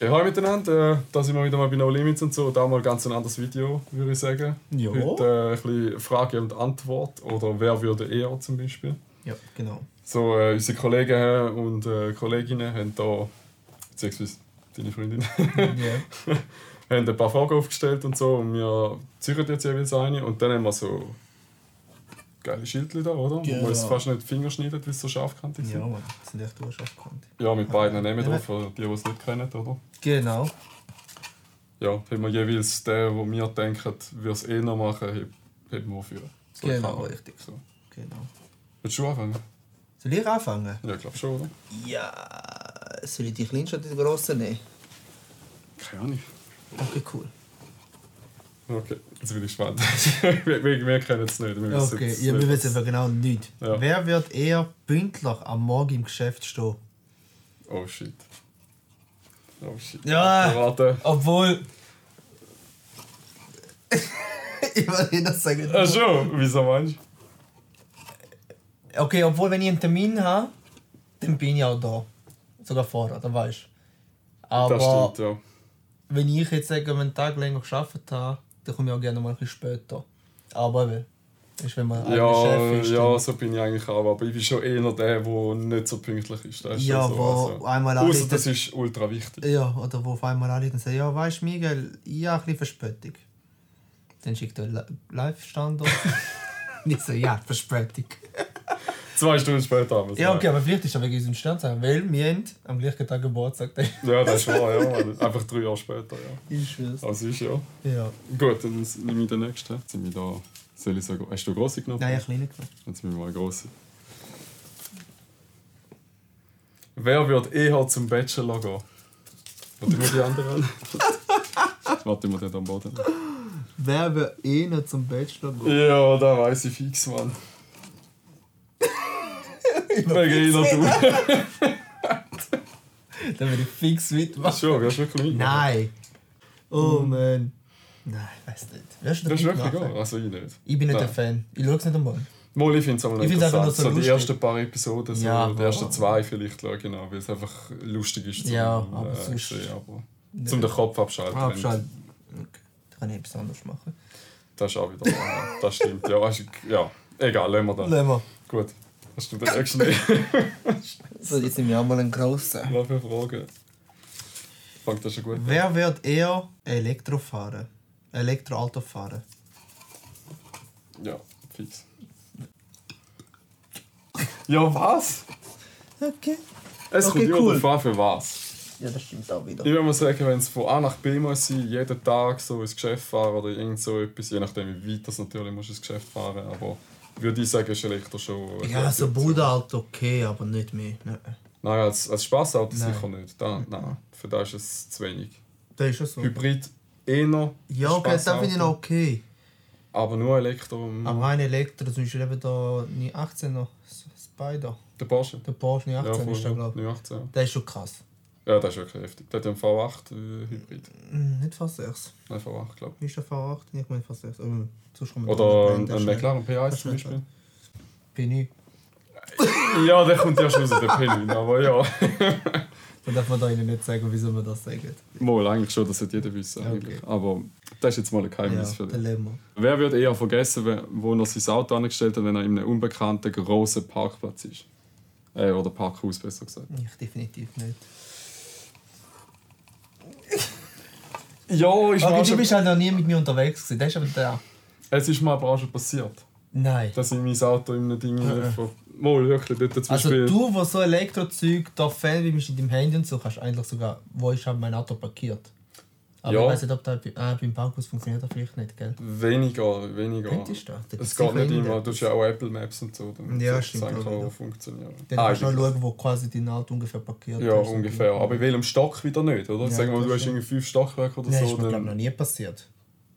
Ja, hallo miteinander, äh, da sind wir wieder mal bei No Limits und so. Da mal ganz ein anderes Video, würde ich sagen. Ja. Heute äh, ein bisschen Frage und Antwort oder wer würde eher zum Beispiel. Ja, genau. So, äh, unsere Kollegen und äh, Kolleginnen haben da, beziehungsweise deine Freundin, haben ein paar Fragen aufgestellt und so und wir ziehen jetzt jeweils eine und dann haben wir so geile Schildchen da, oder? Wo Genau. man es fast nicht Finger schneidet, weil sie so scharfkantig ja, sind. Mann, das sind echt urschaftkant. Ja, mit beiden Namen Ja. drauf, für die, die es nicht kennen, oder? Genau. Ja, haben wir jeweils den, wo wir denken, würde es eh noch machen, heben wir für. So Genau, man. richtig. So. genau. Willst du anfangen? Soll ich anfangen? Ja, ich glaube schon, oder? Ja. Soll ich die kleinste oder die grosse nehmen? Keine Ahnung. Okay, cool. Okay, jetzt bin ich gespannt. wir, wir, wir kennen es nicht. Wir Okay, jetzt ja, wir nicht, wissen aber genau nicht. Ja. Wer wird eher pünktlich am Morgen im Geschäft stehen? Oh shit. Oh shit. Ja. Warte. Obwohl. ich will nicht sagen. Ach schon, wieso meinst du? Okay, obwohl, wenn ich einen Termin habe, dann bin ich auch da. Sogar vorher, dann weißt du. Aber Das stimmt, ja. wenn ich jetzt einen Tag länger gearbeitet habe, dann komme ich auch gerne mal ein bisschen später. Aber eben, ist, wenn man Ja, Chef ist. ja, so bin ich eigentlich auch. Aber ich bin schon eher der, der nicht so pünktlich ist. Das ist Ja, so. wo einmal Außer das ist ultra wichtig. Ja, oder wo auf einmal alle dann sagen, ja, weißt du, Miguel, ich habe ein bisschen Verspätung. Dann schickt er Li- Live-Standort. Nicht so, ja, Verspätung. Zwei Stunden später haben wir es. Ja, okay, aber vielleicht ist er wegen unserem Sternzeichen, weil wir haben am gleichen Tag Geburtstag. Ja, das ist wahr, ja. Einfach drei Jahre später, ja. Ich schwör's. Also ist ja. Ja. Gut, dann nehme ich den nächsten. Jetzt sind wir da. Soll ich sagen, hast du eine grosse genommen? Nein, ich kleine genommen. Jetzt nehmen wir mal eine grosse. Wer wird eher zum Bachelor gehen? Warte mal die anderen an. Warte mal den am Boden. Wer wird eh noch zum Bachelor gehen? Ja, da weiß ich fix, Mann. Wegen einer du. Dann würde ich fix mitmachen. Schon, wirst du wirklich mitmachen? Nein. Oh Mann. Nein, ich weiß nicht. Wirst du Das ist wirklich geil. Also ich nicht. Ich bin nicht Nein. der Fan. Ich schaue es nicht einmal. Mal, ich finde es aber einfach interessant. nur so So, die ersten paar Episoden, so Ja, die ersten zwei vielleicht, genau, weil es einfach lustig ist zum Ja, aber äh, sonst- sehen. Aber zum den Kopf abschalten. Ah, Bescheid. Okay. Da kann ich etwas anderes machen. Das ist auch wieder wahr. ja. Das stimmt. Ja, weißt du, ja. egal, lassen wir das. Lassen wir. Gut. Hast du den nächsten nicht? So, jetzt sind wir auch mal einen grossen. Was für Fragen? Fängt das schon gut an? Wer wird eher Elektro fahren? Elektroauto fahren? Ja, fix. Ja, was? Okay. Es Okay, kommt immer cool. darauf an, für was. Ja, das stimmt auch wieder. Ich würde mal sagen, wenn es von A nach B muss sein, jeden Tag so ins Geschäft fahren oder irgend so etwas, je nachdem wie weit das natürlich musst du ins Geschäft fahren, aber würde ich sagen, ist Elektro schon... eine Ja, so. Bruderauto okay, aber nicht mehr. Nein. Nein, als, als Spaßauto Nein. sicher nicht. Da, nein, für das ist es zu wenig. Das ist schon so. Hybrid eh noch. Ja, okay, das finde ich noch okay. Aber nur Elektro. Aber rein Elektro, zum Beispiel eben da 918 noch, Spider. Der Porsche. Der Porsche 918 voll, ist da, glaube ich. 918, ja. Der ist schon krass. Ja, das ist wirklich heftig. Der hat ja einen V8 äh, Hybrid. Hm, nicht fast 6. Nein, V8, glaube Wie ist der V8? Ich meine fast 6. Ähm, ich. Oder ein, ein McLaren P1 Das zum Beispiel. Bin ich. Ja, der kommt erst raus, der Penny. Aber ja. Dann darf man da ihnen nicht sagen, wieso man das sagt. Mal, eigentlich schon, das sollte jeder wissen. Eigentlich. Aber das ist jetzt mal ein Ja, Geheimnis für der dich. Wer würde eher vergessen, wenn- wo er sein Auto angestellt hat, wenn er in einem unbekannten grossen Parkplatz ist? Äh, oder Parkhaus, besser gesagt. Ich definitiv nicht. Ja, Aber mir du schon... bist halt noch nie mit mir unterwegs gewesen. Das ist aber der. Es ist mir aber auch schon passiert, Nein. dass ich mein Auto in einem Ding... Ver- Mal, wirklich, dort zum Also Beispiel... du, wo so Elektrozeug da Fan bist mit deinem Handy und so, kannst eigentlich sogar, wo ich habe mein Auto parkiert. Aber Ja. ich weiß nicht, ob das äh, beim Parkhaus funktioniert das vielleicht nicht, gell? Weniger, weniger. Könntest du das? Da Es geht nicht immer, du hast ja auch Apple Maps und so. Damit Ja, stimmt eigentlich auch auch funktionieren. Dann kannst du auch Eigentlich. schauen, wo quasi dein Auto ungefähr parkiert Ja, ist. ungefähr. Aber in welchem Stock wieder nicht, oder? Ja, Sagen wir mal, das du hast irgendwie fünf Stockwerke oder Nein, so. ist mir glaub, Dann noch nie passiert.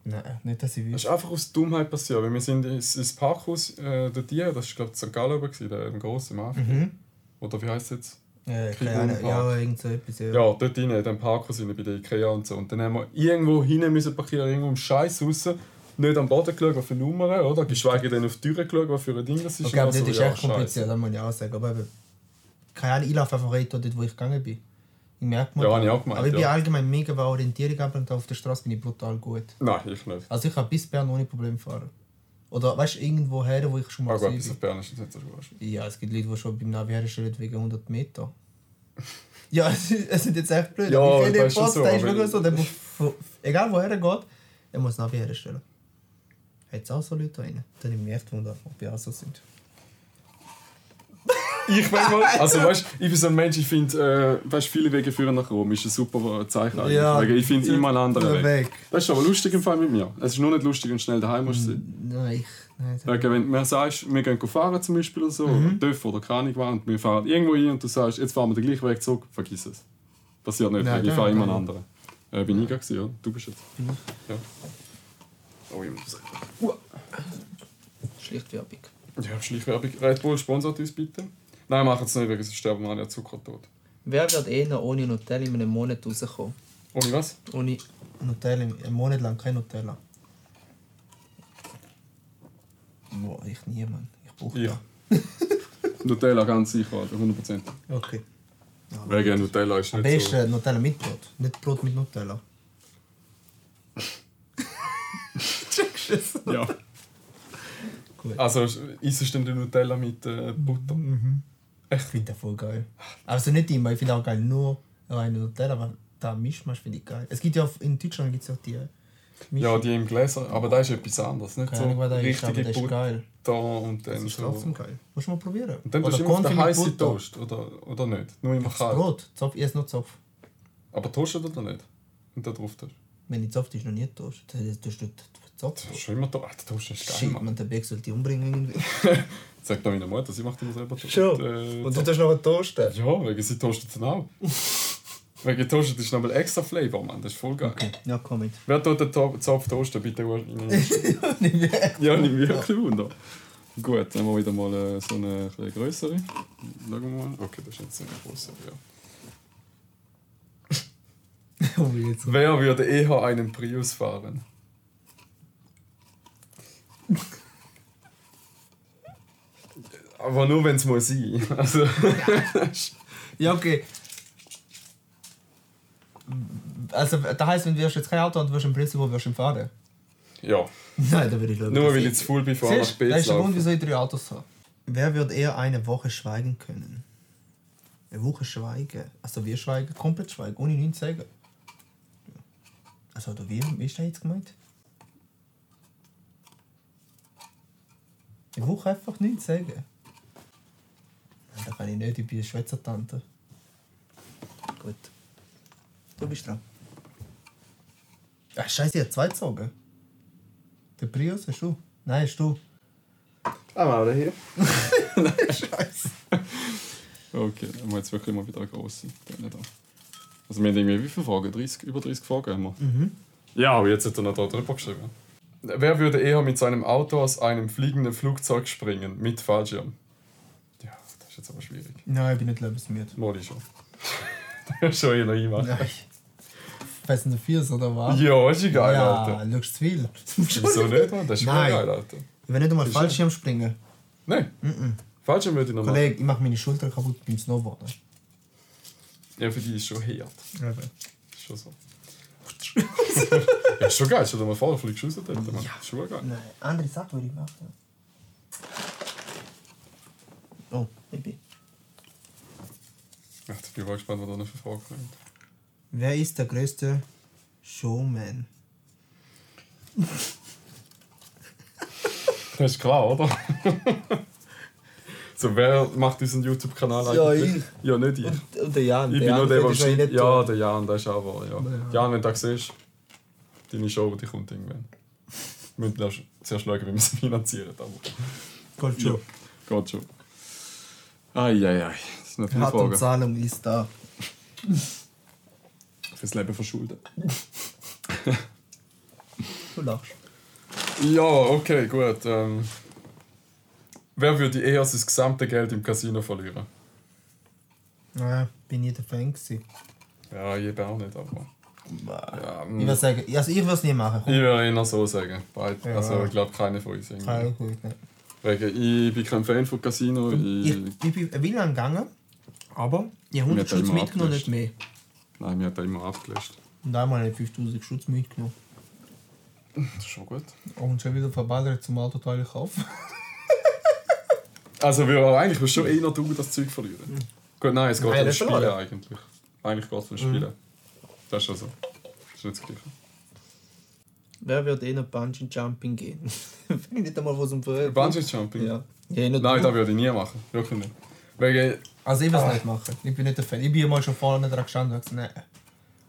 Nein, nicht, dass ich das wüsste. ist einfach aus Dummheit passiert. Weil wir sind ins, Parkhaus äh, dort hier, das war glaube ich St. Gallen der im grossen Markt. Mhm. Oder wie heisst es jetzt? Äh, Ahnung, Park. ja, irgend so etwas. Ja. Ja, dort rein, in dem Parkhaus rein, bei der Ikea und so. Und dann haben wir irgendwo hin müssen parkieren, irgendwo im Scheiß raus. Nicht am Boden geschaut, was für Nummern, oder? Geschweige denn auf die Tür geschaut, was für ein Ding das ist. Ich glaube, Und das so, ist ja, echt kompliziert, das muss ich auch sagen. Aber eben, keine Ahnung, ich laufe einfach weiter dort, wo ich gegangen bin. Ich merke mal. Ja, habe ich auch gemeint, Aber ich bin ja. allgemein mega bei Orientierung, aber auf der Straße bin ich brutal gut. Nein, ich nicht. Also ich kann bis Bern ohne Problem fahren. Oder weißt du, irgendwo her, wo ich schon mal gut, war. bis auf Bern ist das nicht so schwierig. Ja, es gibt Leute, die schon beim Navi herstellen wegen 100 Meter. Ja, es ist, es ist jetzt echt blöd. Ja, ich das finde, ist schon Post, so, der ist wirklich so, der muss, egal woher er geht, er muss Navi herstellen. Hat es auch so Leute rein? Dann nehme ich mich echt wunder, ob die auch so sind. Ich weiß mal, also weißt, ich bin so ein Mensch, ich finde, äh, weißt, viele Wege führen nach Rom, ist ein super Zeichen. eigentlich. Ja, ich finde immer einen anderen Weg. Weg. Das ist aber lustig im Fall mit mir. Es ist nur nicht lustig und schnell daheim musst du sein. Nein, ich. Nein, Wegen, wenn du mir sagst, wir gehen fahren zum Beispiel oder so, Mhm. oder dürfen oder keine Ahnung und wir fahren irgendwo hin und du sagst, jetzt fahren wir den gleichen Weg zurück, vergiss es. Passiert nicht, Nein, ich fahre immer einen anderen. Äh, bin ich gewesen, oder? Du bist jetzt. Ja. Oh, ich muss sagen. Schlicht Werbung. Ja, Schleichwerbung. Red Bull sponsert uns bitte. Nein, machen es nicht, wegen sonst sterben wir alle an Zuckertod. Wer wird eh ohne Nutella in einem Monat rauskommen? Ohne was? Ohne Nutella, einen Monat lang kein Nutella. Boah, ich nie, Mann. Ich brauche Ich. das. Nutella ganz sicher, Alter, 100%. Okay. Wegen Nutella ist Am nicht so... besten Nutella mit Brot, nicht Brot mit Nutella. Checkst du es? Ja. Gut. Also, isst du denn den Nutella mit äh, Butter? Ich finde das voll geil. Also nicht immer, ich finde auch geil nur reine Nutella, aber da Mischmasch finde ich geil. Es gibt ja in Deutschland gibt es auch die Ja, die im Gläser, aber da ist etwas anderes. Nicht Keine so Ahnung, richtige ist Butter geil. und dann Das ist so... trotzdem geil. Musst du mal probieren. Und dann tust du immer auf den heißen. Toast, oder, oder nicht? Nur immer Das kalt. Brot, Zopf, esse nur Zopf. Aber toastet oder nicht? Und da drauf tust Wenn ich Zopf ist noch nie toast. Das tust du Zopf. du. Schon immer Toast ist geil, Shit, man, der Beck sollte die umbringen irgendwie. Sagt doch meine Mutter, sie macht immer selber Toast. Schon? Äh, Und du tust noch einen Toaster? ja, wegen sie toastet es auch. wegen toastet ist nochmal extra Flavor, Mann. Das ist voll geil. Okay, ja komm mit. Wer tut den To- Zopf toasten, bitte? Nicht mehr. ja, nicht wirklich Wunder. Gut, dann haben wir wieder mal äh, so eine etwas größere. Schauen wir mal. Okay, das ist jetzt so eine größere, ja. Jetzt. Wer würde eher einen Prius fahren? Aber nur wenn es mal sein. Also, Ja, okay. Also, das heisst, wenn du jetzt kein Auto und du wirst im Prinzip, wo wirst du fahren? ja. Nein, da würde ich schauen. Nur weil ich zu faul bin, A nach B das ist der Grund, wieso ich drei Autos habe. Wer würde eher eine Woche schweigen können? Eine Woche schweigen? Also wir schweigen, komplett schweigen, ohne nichts zu sagen. Also oder wie, wie ist das jetzt gemeint? Eine Woche einfach nichts sagen? Nein, das kann ich nicht, ich bin eine Schwätzertante. Gut. Du bist dran. Ach scheiße, ich habe zwei gezogen. Der Prius hast du? Nein, hast du. Ah, mal hier. Scheiße. Okay, dann wir jetzt wirklich mal wieder eine grosse. Also wir haben irgendwie wie viele Fragen? 30, über 30 Fragen haben wir. Mhm. Ja, aber jetzt hat er noch da drüber geschrieben. Wer würde eher mit seinem Auto aus einem fliegenden Flugzeug springen? Mit Fallschirm? Ja, das ist jetzt aber schwierig. Nein, ich bin nicht lebensmüde. Moli schon. das ist schon eher einmachen. Nein. Fast eine Viers oder was? Ja, ist egal, ja, Alter. schaust zu viel. Wieso nicht, Mann? Das ist Nein. geil, Alter. Ich will nicht einmal Fallschirm springen. Nein. Fallschirm würde ich noch machen. Kollege, ich mache meine Schulter kaputt beim Snowboarden. Ja, für die ist schon hart. Eben. Ist schon so. ja, ist schon geil. Stell dir mal vor, du fliegst raus dort, Mann. Ja. Ist schon geil. Nein, andere Sachen würde ich machen. Oh, Baby. Ja, ich bin mal gespannt, was da noch für Fragen kommt. Wer ist der größte Showman? Das ist klar, oder? So, wer macht unseren YouTube-Kanal Ja, eigentlich? ich. Ja, nicht ich. Und, und der Jan. Ich bin nur der, der ist nicht Ja, der Jan, der ist auch wahr, ja. Ja. Jan, wenn du das siehst, deine Show, die kommt irgendwann. Wir müssen erst zuerst schauen, wie wir sie finanzieren. Aber Geht schon. geht schon. Eieiei, das sind noch viele Hat Fragen. Zahlung ist da. Fürs Leben verschuldet. Du lachst. Ja, okay, gut. Ähm, wer würde eher sein gesamte Geld im Casino verlieren? Naja, bin nie der Fan gewesen. Ja, ich eben auch nicht, aber. Ja, Ich würde sagen, also ich würde es nie machen. Ich würde eher so sagen. Beid. Ja. Also, ich glaube, keiner von uns. irgendwie. Kein gut. Wegen, ich bin kein Fan von Casino. Ich, Ich, ich bin ein Willen gegangen, aber ich habe 100 Mit dem Stutz mitgenommen, nicht mehr. Nein, mir hat er immer abgelöscht. Und einmal habe ich 5000 Schutz mitgenommen. Das ist schon gut. Und schon wieder verballert zum Autoteil kaufen. Also wir eigentlich willst du schon eher du das Zeug verlieren. Gut, nein, es geht Nein, um Spielen verloren. eigentlich. Eigentlich geht es um Spielen. Das ist schon so. Das ist nicht das Gleiche. Wer wird eh noch Bungee Jumping gehen? Ich nicht einmal was um. Bungee Jumping? Ja. ja Nein, du. das würde ich nie machen. Wirklich nicht. Wegen, Also ich will es nicht machen. Ich bin nicht der Fan. Ich bin mal schon vorne dran gestanden und gesagt, nein.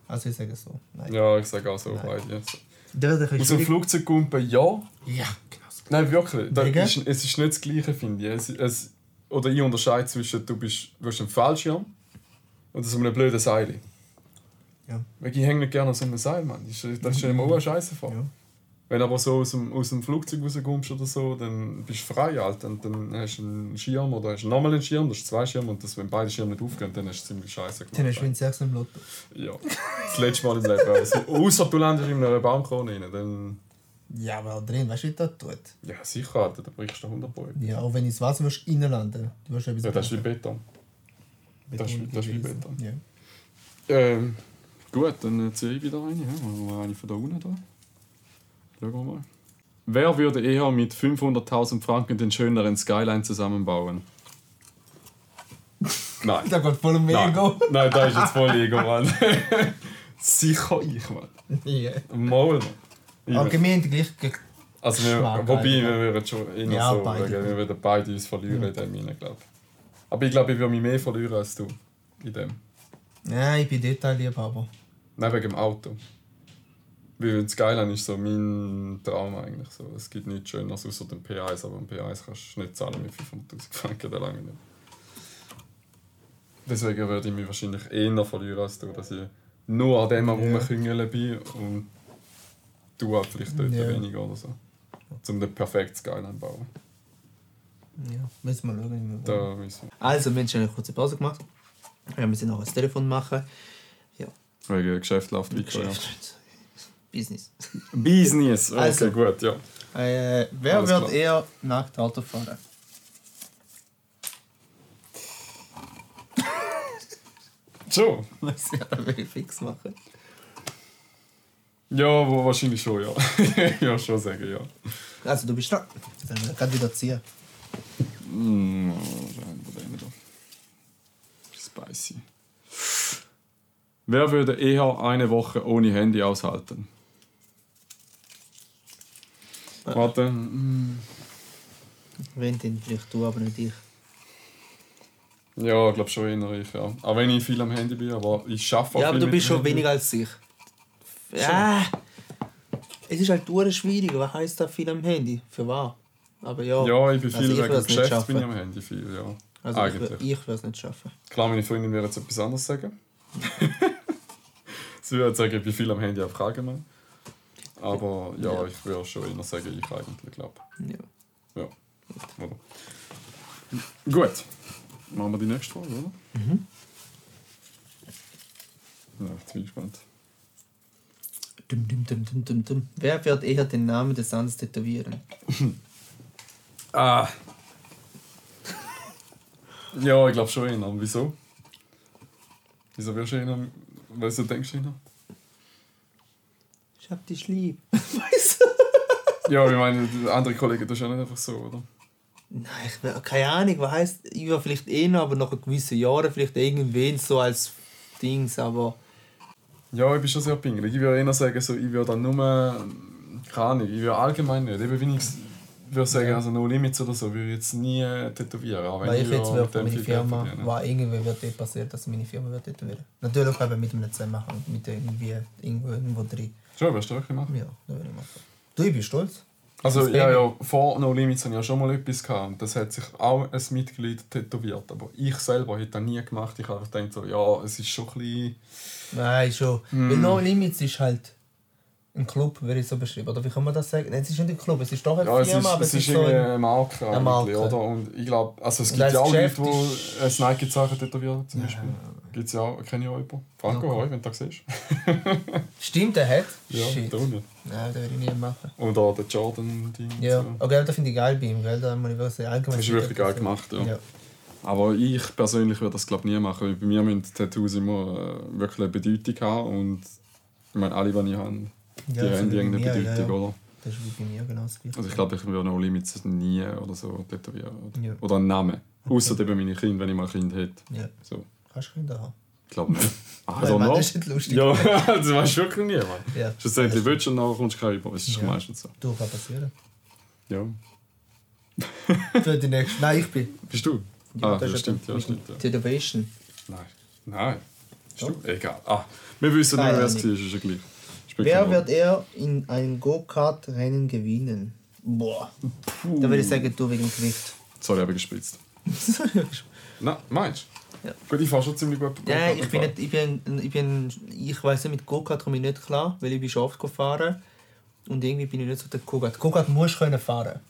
Also ich sage so. Nein. ja, ich sage auch so beide. Ja. Der wird ein Aus dem Flugzeug kumpen, ja. Ja, genau. Nein, wirklich. Das Wegen? ist, es ist nicht das Gleiche, finde ich. Es, es, oder ich unterscheide zwischen, du bist, du hast einen Fallschirm und so einem blöden Seil. Ja. Weil ich hänge nicht gerne an so einem Seil, Mann. Das ist- das ist immer auch scheiße vor. Ja. Wenn du aber so aus dem, aus dem Flugzeug rauskommst oder so, dann bist du frei, Alter. Und dann hast du einen Schirm oder hast du nochmal einen Schirm, du hast zwei Schirme und das, wenn beide Schirme nicht aufgehen, dann ist es ziemlich scheiße Dann hast du gemacht. Win 6 im Lotto. Ja, das letzte Mal im Leben. Also, außer du landest in einer Baumkrone rein, dann... Ja, aber auch drin, weißt du, wie das tut? Ja, sicher, Alter, da brichst du 100 Euro. Ja, auch wenn ins Wasser musst, reinlanden. Du wirst etwas Ja, das ist wie Beton. das ist- das ist wie. Beton. Ja. Ähm, gut, dann äh, ziehe ich wieder eine. Ja. Machen wir eine von da unten da. Schauen wir mal. Wer würde eher mit 500.000 Franken den schöneren Skyline zusammenbauen? Nein. Da geht voll um Nein, Ego. Nein da ist jetzt voll Ego, Mann. Sicher ich, Mann. Ja. Mal, Mann. Ich- haben die gleiche. Also, wir, wobei, eigentlich, wir würden schon eher Ja, so, beide. wir würden beide uns verlieren in dem hinein, glaube Aber ich glaube, ich würde mich mehr verlieren als du in dem. Nein, ich bin Detailliebhaber. Nein, wegen dem Auto. Weil das Skyline ist so mein Traum eigentlich. So. Es gibt nichts Schöneres außer dem P1, aber ein P1 kannst du nicht zahlen mit 500'000 Franken, der lange nicht. Deswegen würde ich mich wahrscheinlich eher verlieren als du, dass ich nur an dem am Ja. Rumküngeln bin und du halt vielleicht dort Ja. weniger oder so. Um den perfekten Skyline zu bauen. Ja, müssen wir schauen. wie wir Da müssen wir. Also, wir haben schon eine kurze Pause gemacht. Ja, wir sind noch ans Telefon machen. Ja, Wegen Geschäft läuft weiter. Ja. Geschäft. Business. Business! Okay, Also. gut, ja. Äh, wer Alles wird klar. eher nackt Auto fahren? Schon? Was wir da will ich fix machen. Ja, wahrscheinlich schon, ja. ja, schon sagen, ja. Also, du bist dran. Dann will ich gerade wieder ziehen. Mm, wir da? Spicy. Wer würde eher eine Woche ohne Handy aushalten? Warte. mm, Wenn denn vielleicht du, aber nicht ich. Ja, ich glaube schon eher ich, ja. Auch wenn ich viel am Handy bin, aber ich schaffe Ja, aber du bist schon Handy. weniger als ich. Ja. Es ist halt dur schwierig. Was heisst das viel am Handy? Für wahr. Aber ja. Ja, ich bin viel Also ich wegen nicht Geschäft bin ich schaffen. am Handy viel, ja. Also ich, Eigentlich. ich würde es nicht schaffen. Klar, meine Freundin würde jetzt etwas anderes sagen. Sie würde sagen, ich bin viel am Handy auf allgemein. Aber ja, Ja. ich würde schon eher sagen, ich eigentlich glaube. Ja. Ja. Oder? Gut. Machen wir die nächste Frage, oder? Mhm. Ja, jetzt bin ich gespannt. Dum, dum, dum, dum, dum, dum. Wer wird eher den Namen des anderen tätowieren? Ah. Ja, ich glaube schon. Und Wieso? Wieso wirst du eher... Weißt du, denkst du eher? Ich hab dich lieb. weißt du? Ja, ich meine, der andere Kollege, das ist ja nicht einfach so, oder? Nein, ich keine Ahnung, was heisst. Ich war vielleicht eher, aber nach gewissen Jahren vielleicht irgendwen so als Dings, aber. Ja, ich bin schon sehr pingelig. Ich würde eher sagen, so, ich würde dann nur... Keine Ahnung, ich würde allgemein nicht. Eben, wenn ich würde sagen, also No Limits oder so, würde ich jetzt nie tätowieren. Auch wenn Weil ich jetzt dem meiner viel Geld Firma, war irgendwie wird eh passiert, dass meine Firma wird tätowieren. Natürlich eben mit einem Zusammenhang, mit irgendwie irgendwo, irgendwo drin. Schon, wirst du wirklich machen? Ja, das will ich machen. Du, ich bin stolz. Also, ja, ja, vor No Limits hatte ich ja schon mal etwas gehabt. und Das hat sich auch ein Mitglied tätowiert. Aber ich selber hätte das nie gemacht. Ich habe gedacht, so, ja, es ist schon ein bisschen. Nein, schon. Hm. Weil No Limits ist halt ein Club, würde ich so beschreiben. Oder wie kann man das sagen? Nein, es ist nicht ein Club, es ist doch eine Ja, es ist, Firma, aber es ist so irgendwie ein... eine Marke, Eine Marke. oder? Und ich glaube, also es Und gibt ja auch Leute, die ist- ein Nike-Zeichen tätowieren, zum Beispiel. Gibt's ja auch, kenne ich auch jemanden. Franco, Okay. hoi, wenn du das siehst. Stimmt, der hat? Ja, Shit. Nein, das würde ich nie machen. Oder der Jordan-Ding. Ja, So. okay, das finde ich geil bei ihm, gell? Da muss ich wirklich allgemein. Das ist wirklich geil gemacht, ja. ja. Aber ich persönlich würde das glaube nie machen. weil Bei mir müssen Tattoos immer äh, wirklich eine Bedeutung haben und ich meine, alle, die ich habe, die Ja, haben bei irgendeine mir, Bedeutung, ja, ja. oder? Das ist bei mir genau das gleiche. Also ich glaube, ich würde No Limits nie oder so tätowieren. Oder, Ja. oder einen Namen. Außer eben meine Kinder, wenn ich mal ein Kind hätte. Ja. So. Kannst du Kinder haben? Ich glaube nicht. Nein, also noch? das ist nicht lustig. Ja, das weißt du wirklich nie, Mann. Ja. Schlussendlich willst du und nachher kommst du kein über. Das ist Ja. meistens so. Du, kann passieren. Ja. Für die nächste. Nein, ich bin. Bist du? Ja, ah, das ja, ist stimmt, ja stimmt. Ja. Tätowation. Nein. Nein. Bist du? Egal. Ah, wir wissen nicht, wer es war, ist ja gleich. Spielt Wer wird er in einem Go-Kart-Rennen gewinnen? Boah. Rolle. Da würde ich sagen, du wegen Gewicht. Sorry, habe ich gespitzt. Nein, meinst du? Ja. Gut, ich fahre schon ziemlich gut. Go-Kart ich bin nicht, ich bin, ich bin, ich weiß nicht, mit Go-Kart komme ich nicht klar, weil ich bin schon oft gefahren und irgendwie bin ich nicht so der Go-Kart. Go-Kart musst du können fahren.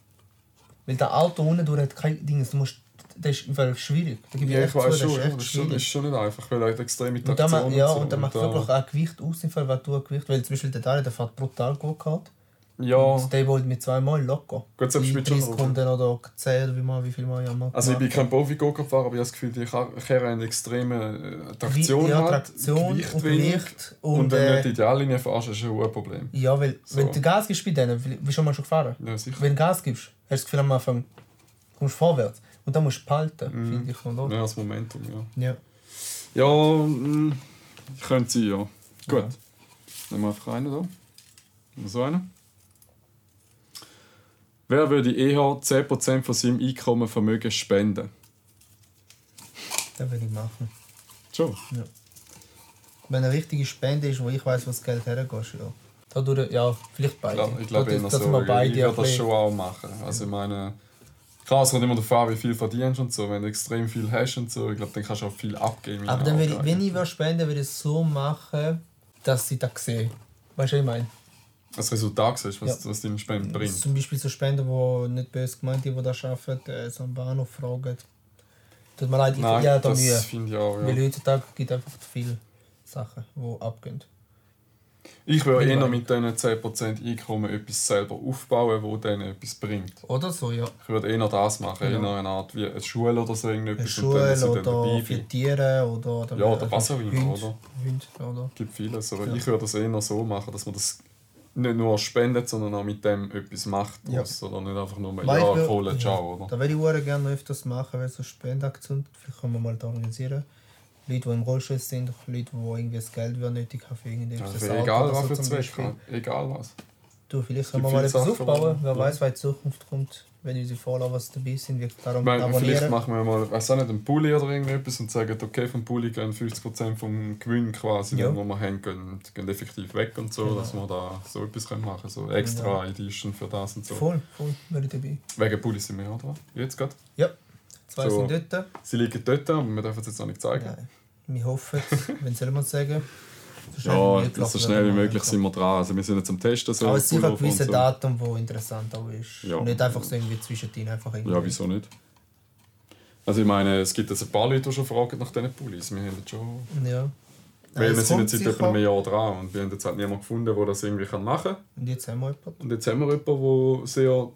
Weil das Auto unten durch hat kein Ding, du musst, das ist im schwierig. Da gebe ich Ja, ich weiß zu, schon, das ist das ist schon, schwierig. ist schon nicht einfach, weil er hat extreme Und dann, Traktion ma- ja, so. und dann macht da- wirklich auch Gewicht aus, im Fall, weil du Gewicht, weil zum Beispiel der Daniel, der fährt brutal Go-Kart. Ja, Und der wollte mit zweimal locker. Gut, selbst mit schon 30 Sekunden oder 10 oder wie, mal, wie viel mal ja mal also ich bin kein profi go fahrer aber ich habe das Gefühl, die Karre eine extreme äh, Traktion ja, hat, Traktion Gewicht und wenig. Gewicht Und, und, wenn du äh, nicht die Ideallinie fährst, ist es schon ein Problem. Ja, weil So. wenn du Gas gibst bei denen, bist du schon mal schon gefahren. Ja, sicher. Wenn du Gas gibst, hast du das Gefühl am Anfang, kommst du vorwärts. Und dann musst du behalten, Mhm. finde ich. Oder? Ja, das Momentum, ja. Ja. Ja, mh, könnte sein, ja. Gut. Ja. Nehmen wir einfach einen da. Noch So einen. Wer würde eher 10% von seinem Einkommen Vermögen spenden? Das will ich machen. Schon. Ja. Wenn eine richtige Spende ist, wo ich weiß, wo das Geld hergeht, ja. Dadurch, ja, vielleicht beide. Ich glaube eher Dadurch, so. dass wir beide ich würde das schon auch machen. Also ich meine, klar, es kommt immer an, wie viel verdienst und so. Wenn du extrem viel hast und so, ich glaube, dann kannst du auch viel abgeben. Aber dann will ich, wenn ich will spenden würde, ich es so machen, dass sie das sehen. Weißt du, was ich meine? Das Resultat siehst, was, Ja. was deine Spende bringt. Zum Beispiel so Spender, die nicht böse gemeint sind, die da arbeiten, äh, so am Bahnhof fragen. Tut mir leid, ich Nein, ja, da das finde ich auch, Weil ja. heutzutage gibt es einfach viele Sachen, die abgehen. Ich würde eher mit diesen 10% Einkommen etwas selber aufbauen, wo denen etwas bringt. Oder so, ja. Ich würde eher das machen, Genau. eher eine Art wie eine Schule oder so Eine irgendetwas. Schule dann oder dabei für. Tiere oder, oder, Ja, oder was auch immer, oder? Es gibt vieles, aber Ja. ich würde das eher so machen, dass man das nicht nur spendet, sondern auch mit dem etwas macht. Ja. draus, Oder nicht einfach nur, Weil ja, Kohle, ciao, oder? Da würde ich gerne öfters machen, weil so Spendenaktionen, vielleicht können wir mal da organisieren. Leute, die im Rollstuhl sind, Leute, die irgendwie das Geld nötig haben für irgendetwas. Also Auto egal oder was so für zum Zweck, egal was. Du, vielleicht können wir mal etwas aufbauen. Wer ja. weiß, was in Zukunft kommt, wenn unsere Followers dabei sind. Wir darum Ich meine, vielleicht abonnieren. machen wir mal, weiß auch nicht, einen Pulli oder irgendetwas und sagen, okay, vom Pulli gehen 50% vom Gewinn quasi, Ja. den wir haben, gehen, gehen effektiv weg und so, Genau. dass wir da so etwas können machen können, so extra Edition für das und so. Voll, voll, wäre ich dabei. Wegen Pulli sind wir dran, jetzt gerade. Ja, zwei So. sind dort. Sie liegen dort, aber wir dürfen es jetzt noch nicht zeigen. Nein, wir hoffen wenn soll man sagen. So schnell Ja, wie so möglich schnell wie möglich sind wir dran. Also wir sind jetzt am Testen. So Aber es sicher gewisses so. Datum, das interessant auch ist. Ja. Und nicht einfach so irgendwie zwischendrin. Einfach irgendwie. Ja, wieso nicht? Also ich meine, es gibt jetzt ein paar Leute, die schon fragen nach diesen Pullis. Wir haben jetzt schon... Ja. Weil Nein, wir sind jetzt seit etwa einem Jahr dran und wir haben jetzt halt niemanden gefunden, der das irgendwie machen kann. Und jetzt haben wir jemanden. Und jetzt haben wir jemanden, der sehr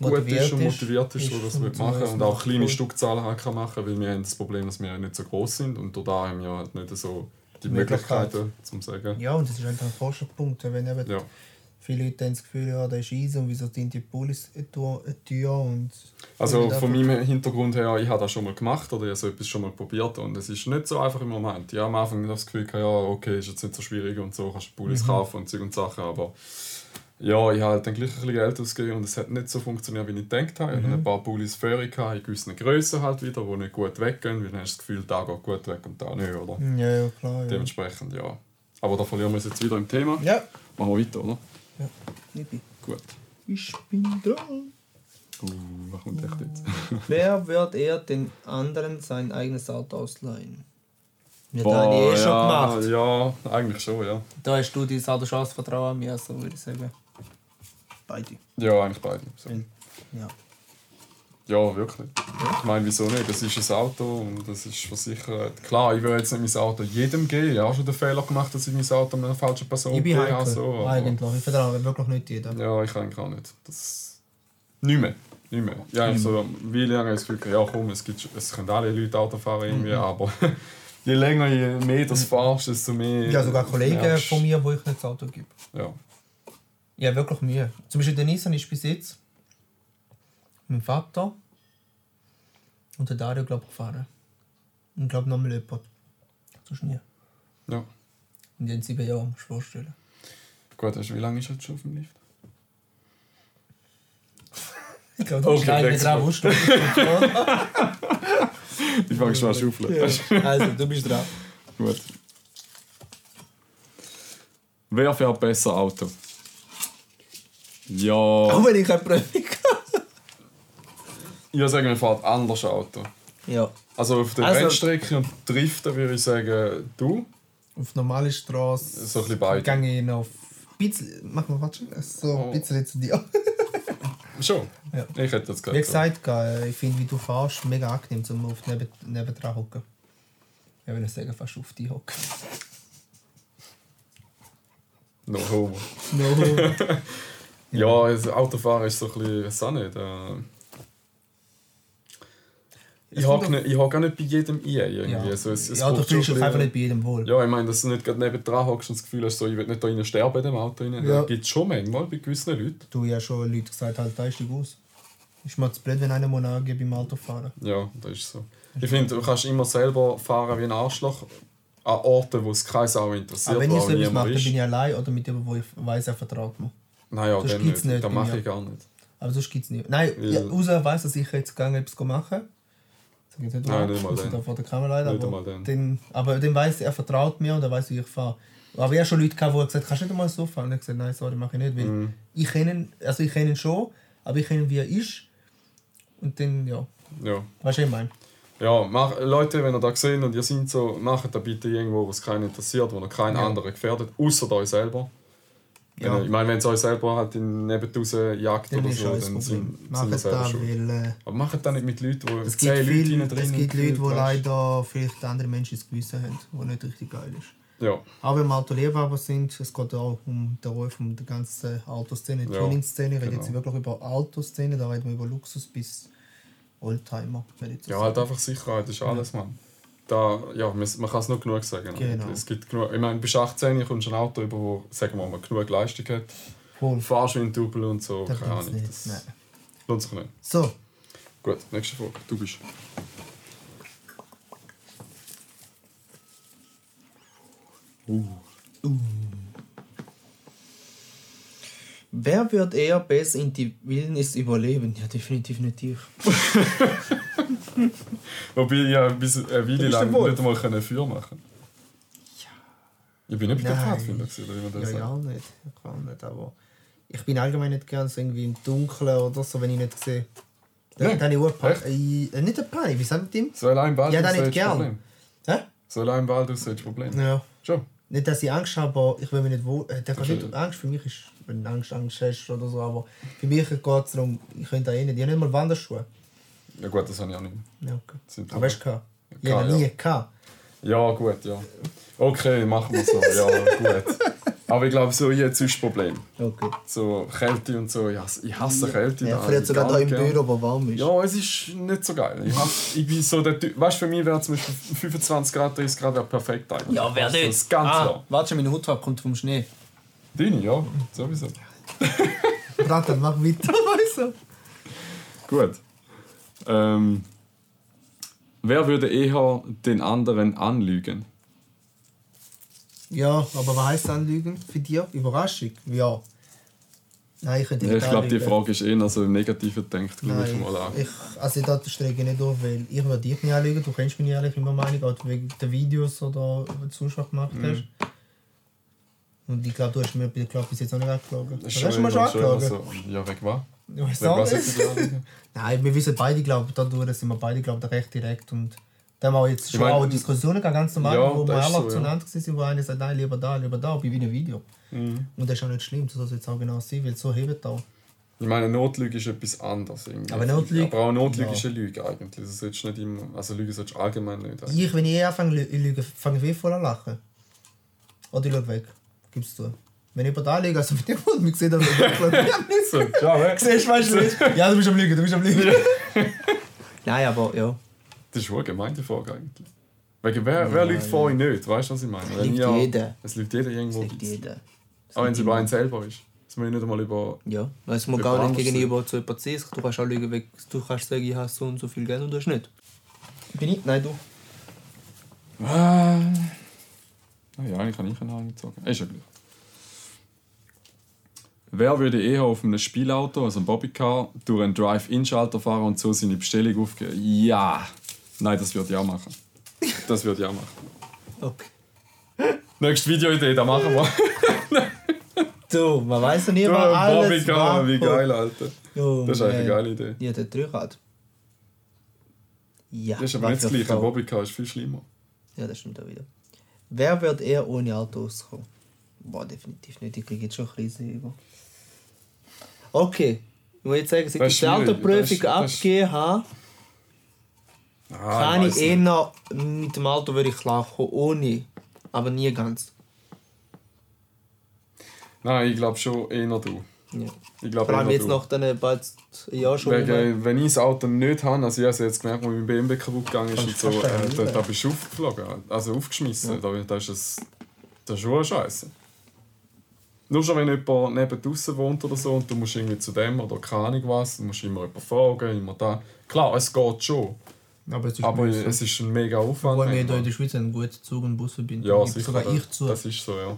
gut ist und motiviert ist, ist das und so machen und auch kleine. Stückzahlen halt kann machen weil wir haben das Problem, dass wir nicht so groß sind und da haben wir halt nicht so die Möglichkeit. Möglichkeiten, zum sagen. Ja, und das ist einfach ein Kostenpunkt. Wenn eben Ja. viele Leute haben das Gefühl, ja, der ist easy und wieso sind die eine Tür und... Also von meinem Hintergrund her, ich habe das schon mal gemacht oder ich habe so etwas schon mal probiert und es ist nicht so einfach im Moment. Ich habe am Anfang das Gefühl, ja, okay, ist jetzt nicht so schwierig und so, kannst du Pullis Mhm. kaufen und Zeug und Sachen, aber ja, ich habe halt dann gleich ein bisschen Geld ausgegeben und es hat nicht so funktioniert, wie ich gedacht habe. Ich Mhm. ein paar Pullis Föhrig in gewissen Grössen halt wieder, die nicht gut weggehen, weil dann hast du das Gefühl, da geht gut weg und da nicht, oder? Ja, ja, klar. Ja. Dementsprechend, ja. Aber da verlieren wir uns jetzt wieder im Thema. ja. Machen wir weiter, oder? ja. Ich bin, Gut. ich bin dran. Uh, was kommt echt jetzt? Wer wird er den anderen sein eigenes Auto ausleihen? Ja, Boah, da habe ich eh schon ja, gemacht. Ja, eigentlich schon, ja. Da hast du dein Auto schon als Vertrauen an mir, also würde ich sagen. Beide. Ja, eigentlich beide. So. Ja. Ja, wirklich. Ich meine, wieso nicht? Das ist ein Auto und das ist versichert. Klar, ich will jetzt nicht mein Auto jedem geben. Ich habe schon den Fehler gemacht, dass ich mein Auto einer falschen Person Ich bin heikel, habe. So, aber- eigentlich. Ich vertraue wirklich nicht jedem. Ja, ich eigentlich auch nicht. Das... Nicht mehr. Nicht mehr. Ja, ich so, wie lange ich das Gefühl, ja komm, es, gibt, es können alle Leute Auto fahren, irgendwie, Mhm. aber je länger, je mehr das fahrst, desto mehr... Ja, sogar Kollegen merkst- von mir, wo ich nicht das Auto gebe. Ja. Ja, wirklich Mühe. Zum Beispiel der Nissan ist bis jetzt mein Vater und der Dario, glaube ich, gefahren. Und glaube noch mal jemand. Sonst nie. ja. Und in sieben Jahren, musst du vorstellen. Gut, du, wie lange ist jetzt schon auf dem Lift? Ich glaube, du Okay, okay, nächstes dran, du. Ich fange schon an zu schaufeln. Ja. Also, du bist dran. Gut. Wer fährt besser Auto? Ja. Auch wenn ich keine Prüfung habe. Ich würde sagen, man fährt anders Auto. Ja. Also auf der Also- Rennstrecke und Driften würde ich sagen, du. Auf normale Straße. So ein bisschen beide. Gehe ich noch auf. Bisschen, mach mal, warte schon. So Oh. ein bisschen zu dir. Schon. Ja. Ich hätte jetzt Wie gesagt. ich finde, wie du fährst, mega angenehm, um auf neben, nebendran hocken. Ich würde sagen, fast auf dich hocken. No homo. No. Ja, das Autofahren ist so ein bisschen, weiß auch nicht. Äh, ich nicht, ich hocke auch nicht bei jedem ein irgendwie. ja, Also es, es ja du fühlst dich ein einfach nicht bei jedem wohl. Ja, ich meine, dass du nicht gerade nebendran hockst und das Gefühl hast, so, ich will nicht da rein sterben in dem Auto. Rein. Ja. Das gibt es schon manchmal bei gewissen Leuten. Du ja schon Leute gesagt, halt, da ist die aus. Ist mir zu blöd, wenn einer muss angeben beim Autofahren. Ja, das ist so. Ich finde, du kannst immer selber fahren wie ein Arschloch an Orten, wo es keine Sau interessiert, Aber wenn wo ich so etwas mache, dann bin ich allein oder mit jemandem, wo ich weiß, er vertraut mir. Nein, ja, Sonst dann nicht. nicht Das mache ich gar nicht. Aber sonst gibt es nicht. Nein, ja, außer weiss, dass ich jetzt gegangen etwas machen Sag nicht, Nein, nicht mal dann. da vor der Kamera leider. Nicht aber, dann. dann, aber dann weiss er vertraut mir und er weiß, wie ich fahre. Aber ich habe schon Leute gehabt, die gesagt haben, kannst du nicht einmal so fahren? Und ich habe gesagt, nein, sorry, mache ich nicht. Weil Mhm. ich kenne ihn, also ich kenne ihn schon, aber ich kenne ihn, wie er ist. Und dann, ja, Ja. weißt du, was ich meine? Ja, mach, Leute, wenn ihr da seht und ihr seid so, macht das bitte irgendwo, wo es keinen interessiert, wo noch keinen Ja. anderen gefährdet, außer euch selber. Ja. Ich meine, wenn es euch selber halt in nebenaus jagt Dann oder so, dann Problem. sind, sind Macht wir selber da, schuld. weil äh, Aber macht das nicht mit Leuten, wo es, zehn Leute viel, drin es gibt Leute, die leider vielleicht andere Menschen ins Gewissen haben, was nicht richtig geil ist. Ja, Auch wenn wir Autoliebhaber sind, es geht auch um den Ruf um die ganze Autoszene, die Ja, Tuning-Szene. Ich rede genau. jetzt wirklich über Autoszene, da reden wir über Luxus bis Oldtimer. ja halt einfach Sicherheit ist alles, Mann. Da, ja, man man kann es nur genug sagen. Genau. Es gibt genug, ich meine, bis 18 kommst du ein Auto über, wo, sagen wir mal, genug Leistung hat. Voll. Fahrst wie ein Double und so, Da keine Ahnung. nicht. Das Nein. lohnt sich nicht. So, Gut, nächste Frage. Du bist. Wer wird eher besser in die Wildnis überleben? Ja, definitiv nicht ich. Wobei ich ja bis eine Weile lang nicht einmal können Feuer machen Ja. Ich bin nicht bei der. Pfadfinder, oder wie man das Ja, sagt. ja, auch nicht. Ich kann nicht, aber ich bin allgemein nicht gern so irgendwie im Dunkeln oder so, wenn ich nicht sehe. Da, Nein, da habe ich auch? Panik. Äh, nicht eine Panik, wie sagt man? So allein im Wald Ja, dann nicht gern. Problem. Hä? So allein im Wald ist das Problem. Ja. Schon. Nicht, dass ich Angst habe, aber ich will mich nicht wohl. Äh, der geht Okay. nicht Angst. Für mich ist, wenn du Angst, Angst hast oder so, aber für mich geht es darum, ich könnte da eh nicht. Ich habe nicht mal Wanderschuhe. Ja gut, das habe ich auch nicht. Ja, okay. Sind Aber hast du gehabt? Ich habe ja. nie gehabt. Ja, gut, ja. Okay, machen wir so. Ja, gut. Aber ich glaube, so jetzt ist das Problem. Okay. So Kälte und so. Ich hasse, ich hasse Kälte. Ja, da früher sogar gar da im gern. Büro, wo warm ist. Ja, es ist nicht so geil. Ich, hasse, ich bin so der Typ. Weißt du, für mich wäre zum Beispiel 25 Grad, 30 Grad wäre perfekt eigentlich. Ja, wer Also, nicht? Das ist ganz ah, klar. warte schon, meine Hautfarbe kommt vom Schnee. Deine, ja, sowieso. Warte, mach weiter. du? Gut. Ähm, wer würde eher den anderen anlügen? Ja, aber was heisst Anlügen für dich? Überraschung? Ja. Nein, ich könnte nicht ich glaube, die. Frage ist eher so im Negativen gedacht, glaube ich mal an. ich, also da strege ich nicht auf, weil ich würde dich nicht anlügen. Du kennst mich nicht ehrlich immer Meinung, auch wegen den Videos oder was du noch gemacht Mhm. hast. Und ich glaube, du hast mir ich glaub, bis jetzt auch nicht angelogen. Das Hast du mal schon immer- immer angelogen? so. Ja, weg was? Ich weiß Wegen auch was ich? Nein, wir wissen beide, glaube ich, dadurch sind wir beide, glaube ich, recht direkt. Und da haben wir jetzt schon mein- auch Diskussionen gehabt, ganz normal, Ja, wo wir alle so, zueinander waren, wo einer sagt, nein, lieber da, lieber da, bei wie einem Video. Mhm. Und das ist auch nicht schlimm, das soll es jetzt auch genau sein, weil so hebt auch. Ich meine, Notlüge ist etwas anderes. Irgendwie. Aber Notlüge- Aber auch Notlüge Ja. ist eine Lüge eigentlich. Das solltest du nicht immer, also Lüge solltest du allgemein nicht. eigentlich. Ich, wenn ich eh anfange zu lügen, fange ich eh voll an lachen. Oder ich schaue weg. Gib's zu. Wenn ich über da liege, also wenn jemand mich sieht, dann ich So, ciao, hä? Siehst du, weißt du nicht? Ja, du bist am Lügen, du bist am Lügen. Nein, aber ja. Das ist schon eine gemeinte Frage eigentlich. Wegen, wer, wer lügt vor euch nicht? Weißt du, was ich meine? Wenn Lügt ihr- jeder. Es lügt jeder irgendwo. Das liegt jeder. Auch wenn es über einen selber ist. Das muss ich nicht einmal über. Ja, weil es muss gar nicht gegenüber zu jemandem sein. Du kannst auch lügen, weil du kannst sagen, ich habe so und so viel Geld und du hast nicht. Bin ich? Nein, du. Ah. Ah ja, eigentlich kann ich einen gezogen. Ist ja gleich. Wer würde eher auf einem Spielauto, also einem Bobbycar, durch einen Drive-In-Schalter fahren und so seine Bestellung aufgeben? Ja! Nein, das würde ich auch machen. Das würde ich auch machen. Okay. Nächste Videoidee, da machen wir. Du, man weiß ja nie, was ein alles Bobbycar, wie geil, Alter. Oh, Das ist eigentlich eine geile Idee. Ja, der Dreirad. Ja, Das ist aber nicht das gleiche. Ein. Bobbycar ist viel schlimmer. Ja, das stimmt auch wieder. Wer wird eher ohne Auto auskommen? Boah, definitiv nicht. Ich kriege jetzt schon Krise über. Okay. Ich muss jetzt sagen, seit ich die. Autoprüfung abgegeben habe, Ah, kann ich nicht. eher mit dem Auto würde ich klarkommen, ohne. Aber nie ganz. Nein, ich glaube schon eher du. Ja. Ich glaube Vor allem jetzt nach den bald Jahren schon. rum. Wegen, wenn ich das Auto nicht habe, also ich habe es jetzt gemerkt, wo mein BMW kaputt gegangen ist und so, äh, da, ja. da bist du aufgeflogen, also aufgeschmissen. Da, da ist es das ist schon eine Scheiße. Nur schon wenn jemand neben draußen wohnt oder so und du musst irgendwie zu dem oder keine Ahnung was, du musst immer jemanden fragen, immer da. Klar, es geht schon, Aber es ist aber es ist ein mega Aufwand. Weil wir hier in der Schweiz einen guten Zug- und Busverbindung Ja, sicher. Sogar ich zu. Das ist so, ja.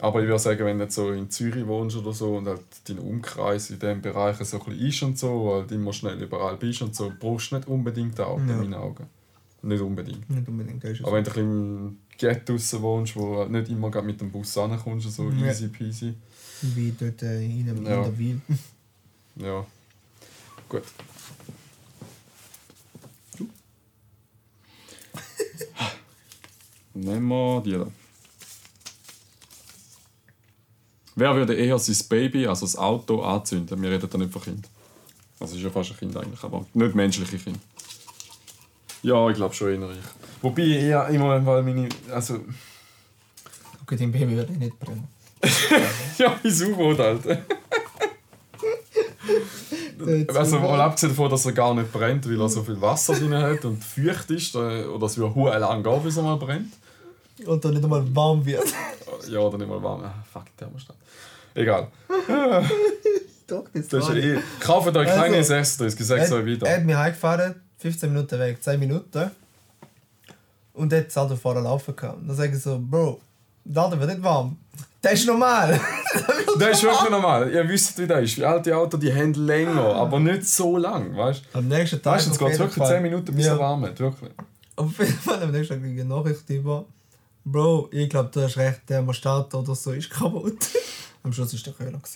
Aber ich würde sagen, wenn du so in Zürich wohnst oder so und halt dein Umkreis in diesem Bereich so ein bisschen ist und so, weil du immer schnell überall bist und so, brauchst du nicht unbedingt auch, Ja. in meinen Augen. Nicht unbedingt. Nicht unbedingt, das ist. Aber wenn du ein im Ghetto wohnst, wo halt nicht immer mit dem Bus ankommst, so Ja. easy peasy. Wie dort äh, in, in Ja. der Wil. Ja. Gut. Nehmen wir die da. Wer würde eher sein Baby, also das Auto, anzünden? Wir reden da nicht von Kind. Also ist ja fast ein Kind eigentlich, aber nicht menschliche Kind. Ja, ich glaube schon eher ich. Wobei eher im Moment, weil meine. Also. Okay, dein Baby wird eh nicht brennen. Ja, wie U-Boot, Alter. Also mal abgesehen davon, dass er gar nicht brennt, weil er so viel Wasser drin hat und feucht ist, äh, oder es wird hure lang gehen, bis er mal brennt. Und dann nicht einmal warm wird. Ja, oder nicht mal warm. Ah, fuck, Thermostat. Egal. Doch, das, Das ist ja eh... Kauft euch Also, keine 36, ich sag's euch Er wieder. hat mich heimgefahren, 15 Minuten weg, 10 Minuten. Und er hat das vorher laufen gehabt. Dann sage ich so, Bro, Auto wird nicht warm. Das ist normal. Das ist wirklich normal. Ihr wisst, wie das ist. Alte Autos, die haben länger, aber nicht so lang, weißt du? Am nächsten Tag. Meistens auf geht es jeden wirklich Fall- 10 Minuten, bis ja. er warm hat, wirklich. Auf jeden Fall am nächsten Tag ich eine Nachricht über. Bro, ich glaube, du hast recht, der Thermostat oder so ist kaputt. Am Schluss war der Köhler.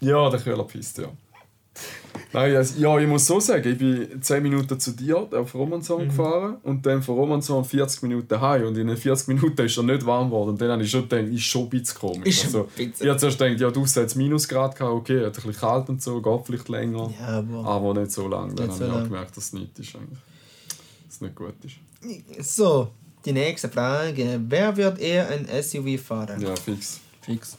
Ja, der Köhler pisst, ja. Nein, also, ja, ich muss so sagen, ich bin 10 Minuten zu dir auf Mhm. Romanshorn gefahren und dann von Romanshorn 40 Minuten heim und in den 40 Minuten ist er nicht warm geworden und dann habe ich schon gedacht, ist schon ein bisschen komisch. Ist also, bisschen. Ich habe zuerst gedacht, ja, du hast Minusgrad gehabt, okay, hat ein bisschen kalt und so, geht vielleicht länger, Ja, aber. aber nicht so lange. Dann habe so ich auch gemerkt, dass es nicht ist eigentlich. Dass es nicht gut ist. So, die nächste Frage. Wer wird eher ein SUV fahren? Ja, fix. Fix.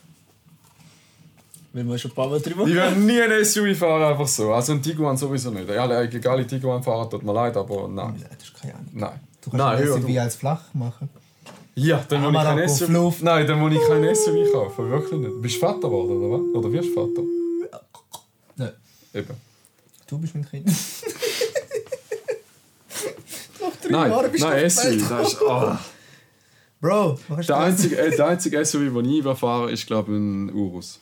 Wenn wir schon ein paar Mal drüber Ich werde nie ein SUV fahren, einfach so. Also ein Tiguan sowieso nicht. Ja, egal, Tiguan fahren, tut mir leid, aber nein. Das ist keine Ahnung. Nein. Du kannst Nein, ein SUV du. als flach machen. Ja, dann muss ich kein SUV. Nein, dann muss ich kein SUV kaufen, wirklich nicht. Bist du Vater geworden, oder was? Oder wirst du Vater? Nein. Eben. Du bist mein Kind. Nein, Jahren bist du nein, auf der Welt. Oh. Bro, du Der das? einzige, äh, der einzige SUV, den ich fahre, ist, glaube ich, ein Urus.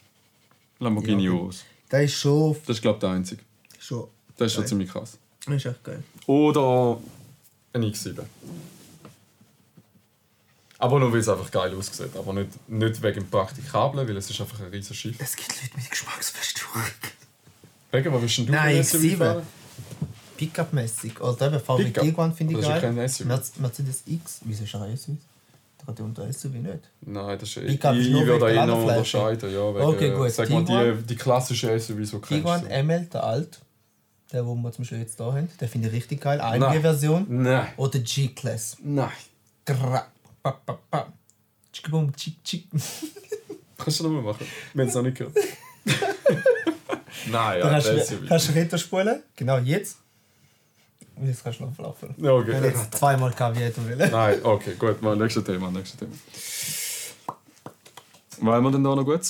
Lamborghini Ja, Urus. Der ist schon. Das ist, glaube ich, der einzige. schon Das ist schon Geil. ziemlich krass. das ist echt geil. Oder ein X7. Aber nur, weil es einfach geil aussieht. Aber nicht, nicht wegen dem Praktikablen, weil es ist einfach ein riesiges Schiff. Es gibt Leute mit Geschmacksverstörung. Wegen, was willst denn du Nein, für ein X7. fahren? Pickup-mäßig. Oder eben VW Pickup? Tiguan finde ich Das ist ja geil. kein SUV. Mercedes X. Wieso ist ein SUV? Der hat ja unter SUV nicht. Nein, das ist Pickup ich, ist ich nur würde der eher noch unterscheiden. Ja, wegen, Okay, gut. Sag mal, die, die klassische SUV, so kennst Tiguan. ML, der alt. Der, den wir zum Beispiel jetzt hier haben. Den finde ich richtig geil. Nein. AMG-Version. Nein. Oder G-Class. Nein. Gra- pa- pa- pa. Tschikabum, tschik, tschik. Kannst du nochmal machen? Wir haben es noch nicht gehört. Nein, ja, Dann das hast, ist kannst du Retro spulen. Genau, jetzt. Und jetzt kannst du noch laufen. Ja, okay. Und jetzt zweimal Kavietto will. Nein, okay, gut. Mal nächstes Thema, nächstes Thema. Wollen wir denn da noch gut?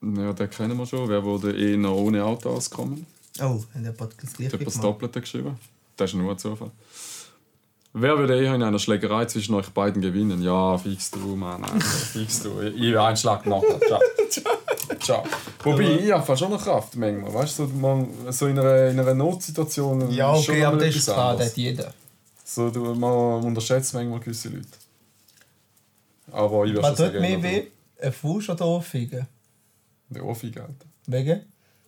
Ja, den kennen wir schon. Wer würde eh noch ohne Auto auskommen? Oh, in der Podcast Ich gleich habe das. Doppelte geschrieben. Das ist nur ein Zufall. Wer würde eher in einer Schlägerei zwischen euch beiden gewinnen? Ja, fix du, Mann. Alter, fix du. Ich will einen Schlag machen. Ciao. Ciao. Wobei, ich habe fast schon noch Kraft manchmal. Weißt du, so, man, so in, einer, in einer Notsituation. Ja, ist schon okay, aber das ist klar, das hat jeder. So, du, man unterschätzt manchmal gewisse Leute. Aber ich würde Was schon tut sagen, mehr also, weh? Ein Fuß oder Ohrfeige? Der Ohrfeige, Alter. Wegen?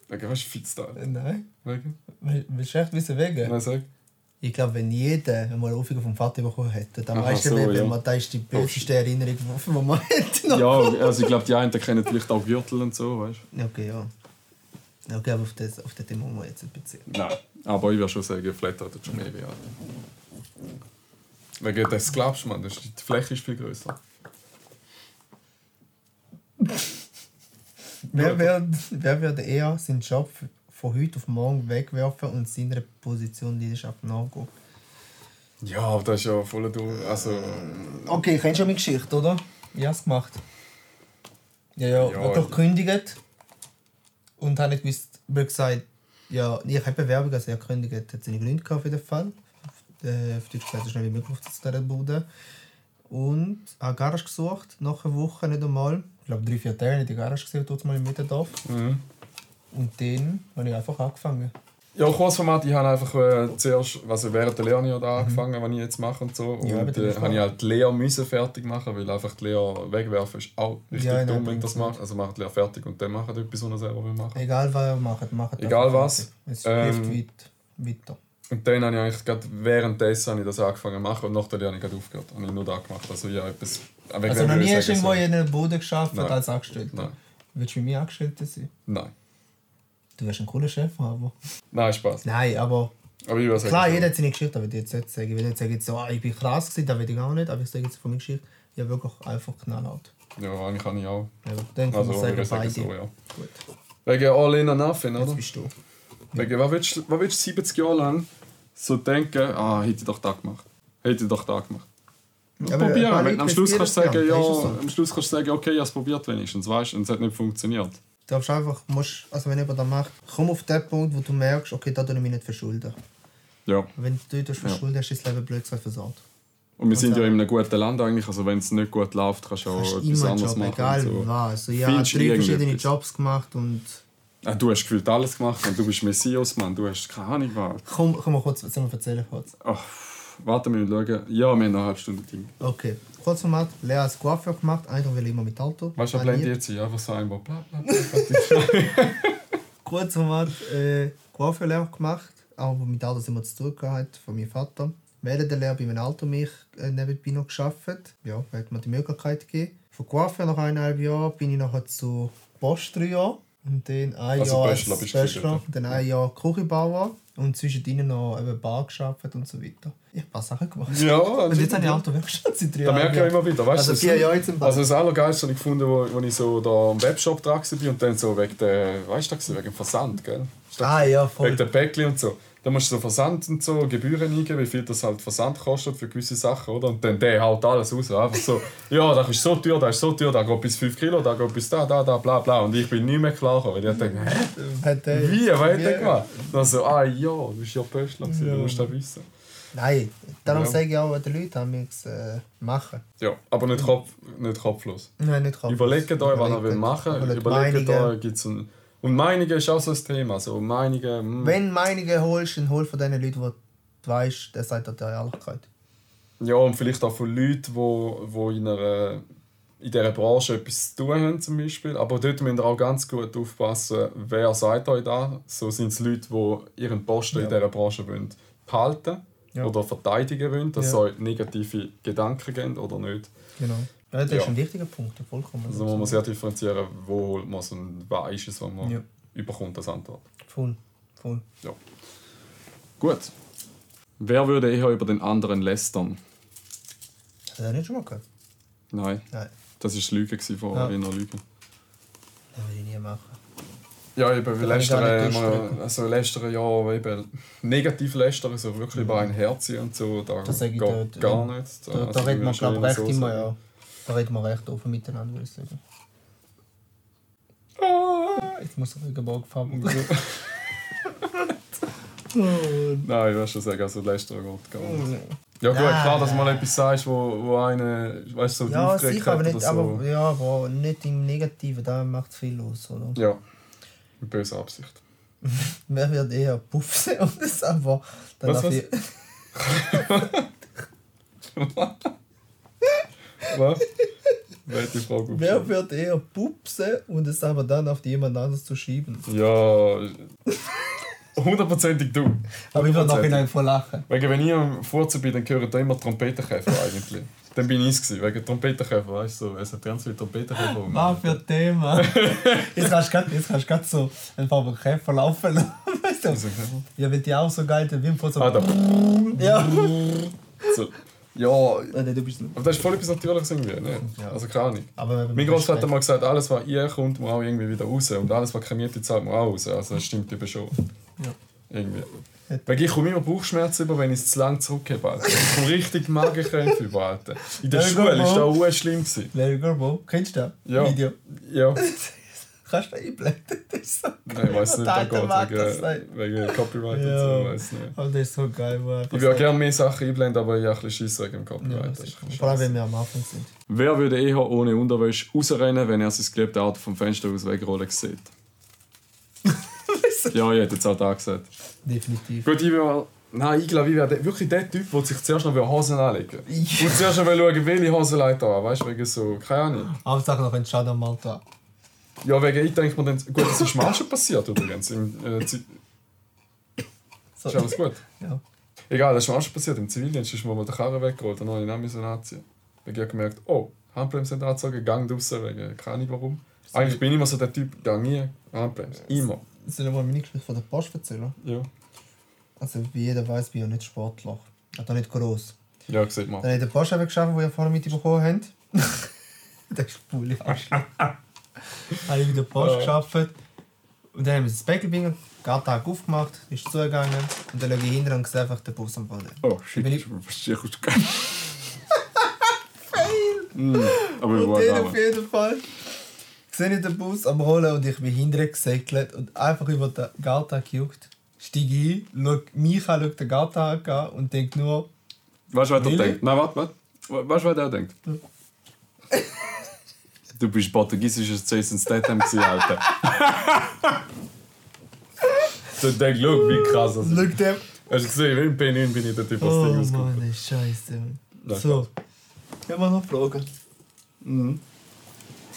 Wegen, was ist Fitzteil? Äh, Nein. Wegen? Will- Willst du echt wissen, wegen? Nein, sag. Ich glaube, wenn jeder einmal eine Ohrfeige vom Vater bekommen hätte, dann Aha, weißt du, so, wenn ja. man das ist die böseste Erinnerung, die man hätte. Ja, also ich glaube, die einen kennen vielleicht auch Gürtel und so, weißt Okay, ja. Okay, aber auf das, auf das Thema muss man jetzt nicht beziehen. du? Nein. Aber ich würde schon sagen, Flatter tut schon mehr. Alter. Wegen des glaubst du, man, die Fläche ist viel größer. Wer wird, wer würde eher seinen Job von heute auf morgen wegwerfen und seiner Position Leidenschaft nachgehen? Ja, aber das ist ja voll durch. Also, Okay, kennst du meine Geschichte, oder? Ich habe es gemacht. Ja, ja, Ja, ja doch gekündigt. Und habe nicht gewusst, mir gesagt, ja, ich habe Bewerbung, also ich habe gekündigt, hat seine Gründe gehabt für den Fall. Äh, Auf Deutsch gesagt, so schnell wie möglich zu dieser Bude. Und habe Garage gesucht, nach einer Woche nicht einmal. Ich glaube, drei, vier Tage in die Garage gesehen, dort mal im Mittendorf. mhm. Und dann habe ich einfach angefangen. Ja, Kurzformat, ich habe einfach äh, zuerst, also während der Lehre ich da angefangen, was ich jetzt mache und so. Und Ja, äh, habe ich halt die Lehre müssen fertig machen, weil einfach die Lehre wegwerfen ist auch richtig Ja, dumm, wenn du das machst. Also macht die Lehre fertig und dann macht etwas, was er selber will machen. Egal was ihr macht, macht Egal was. Es Ähm, hilft weit, weiter. Und dann habe ich eigentlich gerade währenddessen habe ich das angefangen zu machen und nach der Lehre habe ich gerade aufgehört. Habe ich nur da gemacht. Also ich habe etwas... Also noch nie hast du irgendwo in einer Bude geschafft als Angestellter? Nein. Willst du mit mir Angestellter sein? Nein. Du wärst ein cooler Chef, aber... Nein, Spaß. Nein, aber... Aber ich sagen, Klar, so. jeder hat seine Geschichte, aber ich jetzt nicht sagen. Ich will nicht sagen, jetzt, oh, ich bin krass gewesen, das will ich auch nicht. Aber ich sage jetzt von meiner Geschichte, ich habe wirklich einfach knallhart. Ja, eigentlich kann ich auch. Ja, dann kann Also man ich sagen, sagen beide. so, ja. Gut, Wegen All in and Nothing, jetzt oder? bist du. Wegen, was willst, du- was willst du 70 Jahre lang so denken, ah, hätte ich doch da gemacht. Hätte ich doch da gemacht. Ja, probieren. Am Schluss kannst du sagen, ja, so. am Schluss kannst du sagen, okay, ich habe es probiert wenigstens, weißt du, und es hat nicht funktioniert. Du darfst einfach, musst, also wenn jemand das macht, komm auf den Punkt, wo du merkst, okay, da tue ich mich nicht verschulden. Ja. Wenn du dich verschulden hast, ist das Leben blöd gesagt versagt. Und wir sind Und ja dann- in einem guten Land eigentlich, also wenn es nicht gut läuft, kannst du auch hast etwas anderes Job, machen. egal so. was. Also, ich habe drei verschiedene? Jobs gemacht und... Ah, du hast gefühlt alles gemacht und du bist Messias, Mann, du hast keine Ahnung was. Komm, komm mal kurz, sollen wir erzählen kurz? Ach, warte mal, schauen. Ja, wir haben eine halbe Stunde Ding. Okay, Kurzformat, Lea hat Coiffeur gemacht, eigentlich will ich immer mit Auto. Weißt du, jetzt ein? Einfach so einmal bla bla bla. Kurzformat, äh, Coiffeur gemacht, aber mit Auto sind wir zu tun gehabt, von meinem Vater. Während der Lehre bei meinem Auto mich äh, nebenbei noch gearbeitet. Ja, hat mir die Möglichkeit gegeben. Von Coiffeur nach eineinhalb Jahren bin ich nachher zu Post drei Jahre. Und dann ein Also Jahr Bachelor Bachelor, dort. dann ein Jahr Küchenbauer und zwischendrin noch eben Bar gearbeitet und so weiter. Ich habe ein paar Sachen gemacht. Ja, Und jetzt habe ich Autowerkstatt seit drei Da merke ich Jahren. immer wieder, weißt Also das- vier Jahre jetzt im Bad. Also das Allergeilste habe ich gefunden, wo, wo ich so da am Webshop dran war und dann so wegen der, weißt du, wegen dem Versand, gell? Ah ja, voll. Wegen der Päckchen und so. Da musst du so Versand und so, Gebühren eingeben, wie viel das halt Versand kostet für gewisse Sachen, oder? Und dann der haut alles raus. Einfach so, ja, das ist so teuer, das ist so teuer, da geht bis 5 Kilo, da geht bis da, da, da, bla, bla. Und ich bin nicht mehr klar gekommen, weil ich dachte, hä? Der- Wie? Was hat der gemacht? Dann so, ah ja, du bist ja Pöstler, gewesen, du musst das wissen. Nein, darum Ja. sage ich auch den Leuten, haben wir äh, machen. Ja, aber nicht, Kopf, nicht kopflos. Nein, nicht Kopf. Überlegt euch, was ihr wollt machen Überlegt Überlegt euch, gibt's ein... Und Meinungen ist auch so ein Thema. So Meinungen, hm. Wenn Meinungen holst, dann hol von den Leuten, die du weißt, der sagt dir die Ehrlichkeit. Ja, und vielleicht auch von Leuten, die wo, wo in, einer, in dieser Branche etwas zu tun haben, zum Beispiel. Aber dort müsst ihr auch ganz gut aufpassen, wer sagt euch das. So sind es Leute, die ihren Posten in Ja. dieser Branche wollen behalten Ja. oder verteidigen wollen, dass Ja. euch negative Gedanken geben oder nicht. Genau. Ja, das Ja. ist ein wichtiger Punkt, vollkommen. Also muss man sehr differenzieren, wo holt man es und was ist es, was man Ja. überkommt als Antwort. Voll, voll. Ja. Gut. Wer würde eher über den anderen lästern? Du das nicht schon mal gehört? Nein. Nein. Das war gewesen von Ja. Wiener Lügen. Das würde ich nie machen. Ja, eben, weil gar Lästern, immer, also Lästern, ja, eben, negativ Lästern, so wirklich über ein Herz und so, da Das ich geht gar ja. nicht. Da, Also, da wir, würdest du glaube ich, recht so immer, sagen. ja. Da reden wir recht offen miteinander, würde ich sagen. Ah. Jetzt muss ich Regenbogen fahren. Nein, ich würde schon sagen, also Lästern geht gar nicht. Ja gut, Nein. klar, dass du mal etwas sagst, wo, wo eine, weißt du, so Ja, aufgeregt sicher, aber nicht, so. aber, ja, aber nicht im Negativen, da macht es viel aus, oder? Ja, mit böser Absicht. Wer wird eher puffsen und das aber dann Was, was? die- Was? Wer die Wer aufgeschrieben? wird eher pupsen und es aber dann auf jemand anderes zu schieben? Ja, hundertprozentig du. Aber ich würde noch Hundertprozentig. hinein voll lachen. Wegen, wenn ich am Furzen bin, dann hören da immer Trompetenkäfer eigentlich. Dann bin ich es gewesen, wegen Trompetenkäfer, weißt du, so, es hat ganz viele Trompetenkäfer. rum. Was für ein Thema. jetzt kannst du gerade so einfach einen Käfer laufen lassen. Weißt du? Ja, wenn die auch so geil sind, wie im so. Ah, da. Ja. So. Ja, Nein, du bist nicht. aber das ist voll etwas Natürliches irgendwie, ne? Ja. Also keine Ahnung. Aber Mein Großvater hat mal gesagt, alles, was ihr kommt, muss auch irgendwie wieder raus. Und alles, was keine Miete zahlt, muss auch raus. Also das stimmt eben schon. Ja. Irgendwie. Weil ich komme immer Bauchschmerzen über, wenn ich es zu lang zurückgebe. Alter. Ich komme richtig Magenkrämpfe über, Alter. In der Schule war das auch schlimm. Larry Gerbo, kennst du das? Ja. Video. Ja. Kannst du da einblenden? Das ist so Nein, ich weiß nicht, da geht das wegen, wegen Copyright und Ja. so, weiß nicht. Aber das ist so geil, Ich würde so- gerne mehr Sachen einblenden, aber ich habe ein bisschen Schiss wegen dem Ja, Copyright. bisschen Vor allem, wenn wir am Anfang sind. Wer würde eher ohne Unterwäsche rausrennen, wenn er sein geliebtes Auto vom Fenster aus wegrollen sieht? ja, ich hätte jetzt auch da gesagt. Definitiv. Gut, ich will. Nein, ich glaube, ich wäre der- wirklich der Typ, der sich zuerst noch Hosen anlegen will. Ja. Und zuerst noch schauen, welche Hosen leitet er an. Weißt du, wegen so. Keine Ahnung. Hauptsache noch ein Schaden am Auto. Ja, wegen ich denke mir dann. Gut, das ist mir auch schon passiert übrigens. Im, äh, Zi- ist alles gut. Ja. Egal, das ist mir auch schon passiert. Im Zivildienst ist mir mal der Karre weggeholt und dann habe ich nicht mehr anziehen. Weil ich habe gemerkt, oh, Handbremse sind angezogen, Gang draussen, wegen keine Ahnung warum. Eigentlich bin ich immer so der Typ, der nie Handbremse. Immer. Soll ich mal meine Geschichte von der Post erzählen? Ja. Also, wie jeder weiß, bin ich ja nicht Sportler. Also nicht groß. Ja, sieht man. Dann habe ich den Post geschafft, den ihr vorher mitbekommen habt. das ist Arschloch. habe ich wieder Post Ja. geschafft. Und dann haben wir das Bäckelbinger, Gartag aufgemacht, ist zugegangen. Und dann schaue ich hinten und sehe einfach den Bus am Boden. Oh, shit, Bin ich ich- verstehe aus Mm, aber ich war den auf jeden Fall sehe ich den Bus am Rollen und ich bin hinten gesäckelt und einfach über den Gartag gejuckt. Steige ein, schau mich an, schau den Gartag an und denke nur, Weißt du, was er denkt? Nein, warte, warte. Weißt du, was er denkt? Du bist portugiesisches Jason Statham, gewesen, Alter. du denkst, schau, wie krass das ist. schau dem. Hast du gesehen, im P9 bin ich der Typ, was Oh Ding ausguckt. Mann, ey, Scheiße. Ja, So. Ich habe noch Fragen. Nicht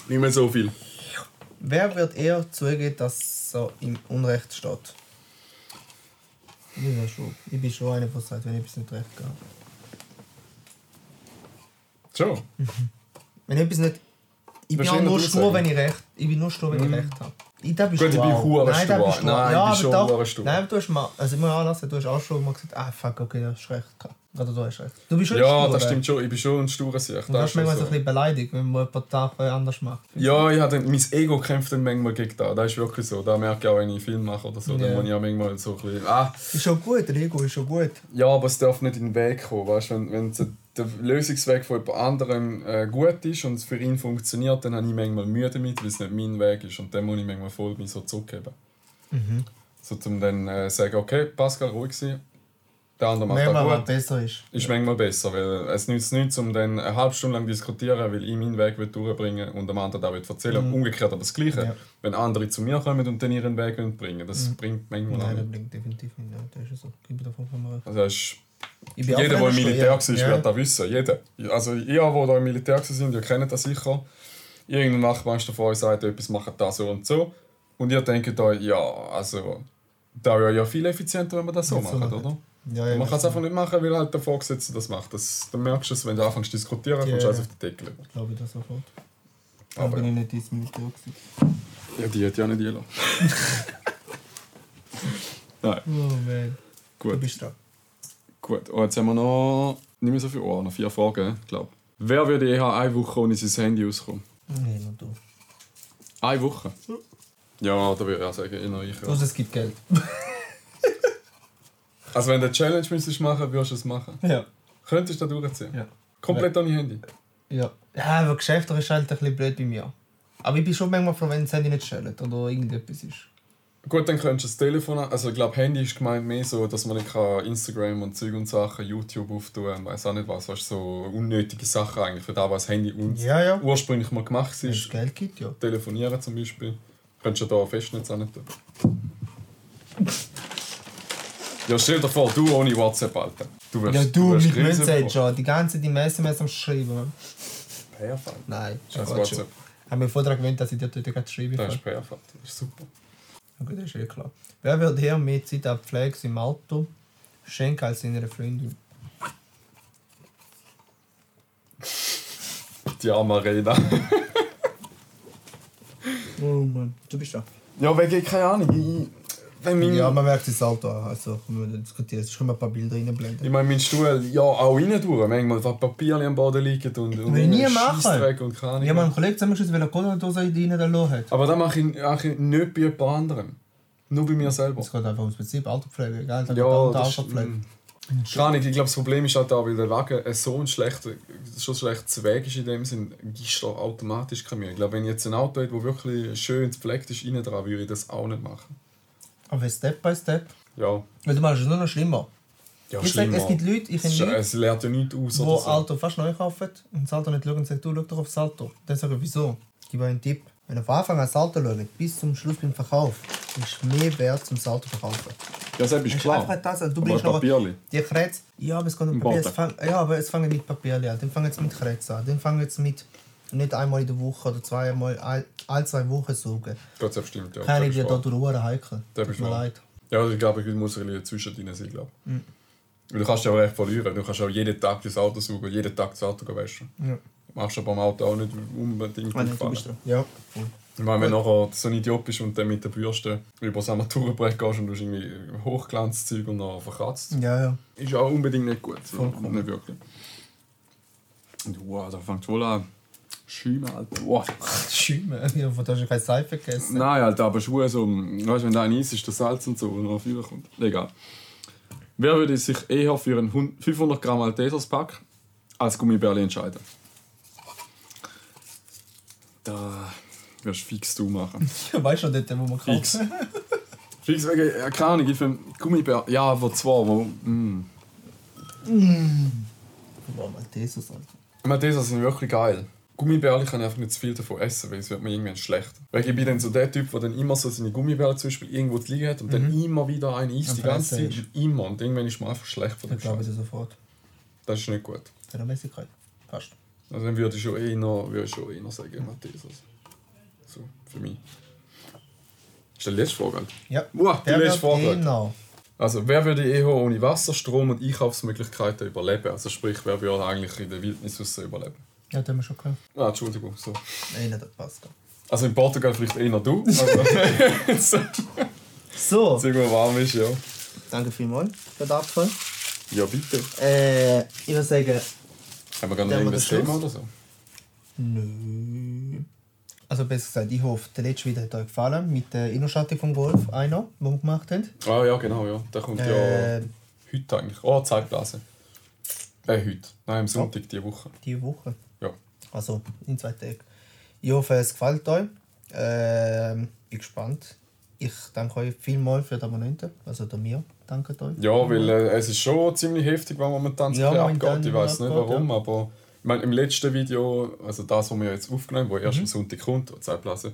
mehr so viel. Wer wird eher zugeben, dass er im Unrecht steht? Ich bin ja schon, ich bin schon einer, der sagt, wenn ich etwas nicht recht gehe. Schon. Wenn ich etwas nicht. Ich bin auch du nur du stur, wenn ich recht. Ich bin nur stur, wenn ich recht habe. Ich, da bist Gut, du ich bin hure Nein, da stur. bist du Nein, auch. ich ja, bin schon hure stur. Nein, du hast mal, also ich muss auch lassen, du hast auch schon mal gesagt, ah fuck, okay, du hast recht gehabt. Oder du hast recht. Du bist schon Ja, stur, das stimmt schon. Ich bin schon ein sturer Sicht. Du hast manchmal so ein bisschen beleidigt, wenn man jemand Sachen anders macht. Ja, ich hatte, mein Ego kämpft dann manchmal gegen das. Das ist wirklich so. Da merke ich auch, wenn ich Film mache oder so. Ja. Dann muss ich auch manchmal so ein bisschen, ah, Ist schon gut, der Ego ist schon gut. Ja, aber es darf nicht in den Weg kommen. Weißt? Wenn, wenn so der Lösungsweg von jemand anderem äh, gut ist und es für ihn funktioniert, dann habe ich manchmal Mühe damit, weil es nicht mein Weg ist. Und dann muss ich manchmal voll mich so zurückgeben. Mhm. So zum dann äh, sagen, okay, Pascal, ruhig sein. Der andere macht Manchmal, das gut. besser ist. Ist manchmal besser, weil es nützt nichts, um dann eine halbe Stunde lang diskutieren, weil ich meinen Weg will durchbringen und dem anderen das erzählen Mhm. Umgekehrt aber das Gleiche. Ja. Wenn andere zu mir kommen und dann ihren Weg bringen das bringt manchmal auch Nein, das nicht. bringt definitiv nicht. Das ist so. Gib mir davon von mir. Also, das ist Ich bin auch Jeder, der im Militär war, Ja. wird das wissen. Jeder. Also, ihr, die da im Militär sind, ihr kennt das sicher. Irgendein Wachmeister von euch sagt, etwas macht das so und so. Und ihr denkt euch, ja, also, da wäre ja viel effizienter, wenn wir das so Wenn wir so oder? Ja, ja, man kann es einfach nicht machen, weil halt der Vorgesetzte das macht. Das, dann merkst du es, wenn du anfängst zu diskutieren, kommst du Ja. alles auf den Deckel. glaube ich das sofort. Aber Aber- bin ich nicht ins Militär gewesen. Ja, die hat ja nicht jeder. Nein, Oh man. Du gut. bist dran. Gut. Und jetzt haben wir noch nicht mehr so viel Ohr, noch vier Fragen, glaube Wer würde eher eine Woche ohne sein Handy auskommen? Nee, nur du. Eine Woche? Ja, da würde ich auch sagen, eher ich. Ja. Plus es gibt Geld. Also wenn du eine Challenge müsstest machen, würdest du es machen? Ja. Könntest du da durchziehen? Ja. Komplett ohne Handy? Ja. Ja, aber geschäftlich ist halt ein bisschen blöd bei mir. Aber ich bin schon manchmal froh, wenn das Handy nicht stellt oder irgendetwas ist. Gut, dann könntest du das Telefon... Also ich glaube, Handy ist gemeint mehr so, dass man nicht kann Instagram und Zeug und Sachen, YouTube auftun, weiß auch nicht was. Weißt, so unnötige Sachen eigentlich, für das, was das Handy uns Ja, ja. ursprünglich mal gemacht ist. Geld gibt, ja. Telefonieren zum Beispiel. Könntest du da Festnetz auch nicht tun. Ja, stell dir vor, du ohne WhatsApp, Alter. Du wirst, Ja, du wirst mit bekommen. schon. Die ganze die SMS am Schreiben. Perfekt. Nein, Quatsch. WhatsApp. Ich habe mir vorher gewöhnt, dass ich dir dort gerade schreibe. Das Ja, ist perfekt. Das ist super. Gut, das ist eh klar. Wer würde hier mehr Zeit an Pflege im Auto schenken als seiner Freundin? Die arme. Oh Mann, du bist da. ja, wegen, keine Ahnung. Ich, wenn mein, Ja, man merkt das Auto an. Also, können wir diskutieren. Es können wir ein paar Bilder reinblenden. Ich meine, mein Stuhl, ja, auch rein durch. Manchmal wo Papier am Boden liegen und, und Will ich nie machen. Und keine. Ich habe einen Kollegen zusammengeschossen, weil er Cola-Dose in die rein hat. Aber das mache ich, mache ich nicht bei jemand anderem. Nur bei mir selber. Es geht einfach ums Prinzip Autopflege, egal. Da Ja, das ist, Autopflege. mm. Ahnung, ich glaube, das Problem ist halt da, weil der Wagen so ein schlechter, schon schlechtes Weg ist in dem Sinn, du automatisch keine Mühe. Ich glaube, wenn ich jetzt ein Auto hätte, das wirklich schön gepflegt ist, innen dran, würde ich das auch nicht machen. Aber Step by Step. Ja, Weil du machst es nur noch schlimmer. ja ich sag, es gibt Leute, ich es, kenne Leute, es lernt ja nichts aus die so. Auto fast neu kaufen und das Auto nicht schauen und sagen, du schau doch aufs Auto. Dann sage ich, wieso? Ich gebe euch einen Tipp. Wenn ihr von Anfang an das Auto schaut, bis zum Schluss beim Verkauf, ist mehr wert, um das Auto zu verkaufen. Ja, das ist klar. einfach das, du bringst aber Papierli. die Kretz, ja, aber es um Im Papier. Es fang, ja, aber es fangen mit Papierli an. Dann fangen jetzt mit Kretz an. Dann fangen jetzt mit nicht einmal in der Woche oder zweimal, all, all zwei Wochen suchen. Gott sei Dank stimmt, ja. Ist Idee, wahr. da durch Uhren heikel. Tut mir leid. Ja, ich glaube, ich muss ein bisschen zwischendrin sein, glaube Mhm. Weil Du kannst ja auch recht verlieren. Du kannst auch jeden Tag das Auto suchen, jeden Tag das Auto waschen. Ja. Machst du beim Auto auch nicht unbedingt nein, du auffallen. bist dran. Ja. Ich meine, wenn du nachher so ein Idiot bist und dann mit der Bürste über das Armaturenbrett gehst und du hast irgendwie Hochglanzzeug und dann verkratzt Ja, ja. ist auch unbedingt nicht gut. Vollkommen. Nicht wirklich. Und wow, da fängt wohl an. Schäumen, Alter. Wow. Schäume. Ja, da hast du keine Seife gegessen. Nein, Alter, aber Schuhe so, weißt du, wenn da ein Eis ist, der Salz und so, und noch viel kommt. Egal. Wer würde sich eher für einen 100 500 Gramm Maltesers Pack als Gummibärli entscheiden? Da wirst fix du machen. Ja, weißt du dort, wo man kauft? Fix. fix wegen, ja, keine Ahnung, ich finde Gummibär, ja, aber zwei, wo, mm. Boah, Maltesers, Alter. Malteser sind wirklich geil. Gummibärli kann ich einfach nicht zu viel davon essen, weil es wird mir irgendwann schlecht. Weil ich bin dann so der Typ, der dann immer so seine Gummibärli zum Beispiel irgendwo zu liegen hat und dann immer wieder eine isst, die ganze Zeit. Immer. Und irgendwann ist mir einfach schlecht von Das dem glaube ich Scheiß. dir sofort. Das ist nicht gut. Regelmäßigkeit. Passt. Also dann würde ich schon eher, würde ich schon eher sagen, Maltesers. So, für mich. Ist die letzte Frage? Ja. Wow, die Der letzte Frage. Genau. Also, wer würde eher ohne Wasser, Strom und Einkaufsmöglichkeiten überleben? Also sprich, wer würde eigentlich in der Wildnis überleben? Ja, das haben wir schon gehört. Ah, Entschuldigung, so. Nein, nicht das passt. Also in Portugal vielleicht eher du, aber so, So, mal warm ist, ja. danke vielmals für den Abfall. Ja, bitte. Äh, ich würde sagen, Haben wir gar noch mal den Thema oder so? nö. Also besser gesagt, ich hoffe, der letzte Video hat euch gefallen mit der Innenschaltung vom Golf, einer, den wir gemacht haben. Ah ja, genau, ja. Der kommt ja Äh, heute eigentlich. Oh, Zeitblase. Äh, heute. Nein, am Sonntag, diese Woche. diese Woche. Ja. Also in zwei Tagen. Ich hoffe, es gefällt euch. Ähm, bin gespannt. Ich danke euch vielmals für die Abonnenten. Also der mir danke euch. Ja, weil äh, es ist schon ziemlich heftig, was momentan so Ja, momentan abgeht. Ich weiß nicht warum, aber ich meine, im letzten Video, also das, was wir jetzt aufgenommen haben, das Mhm. erst am Sonntag kommt, Zeitblase,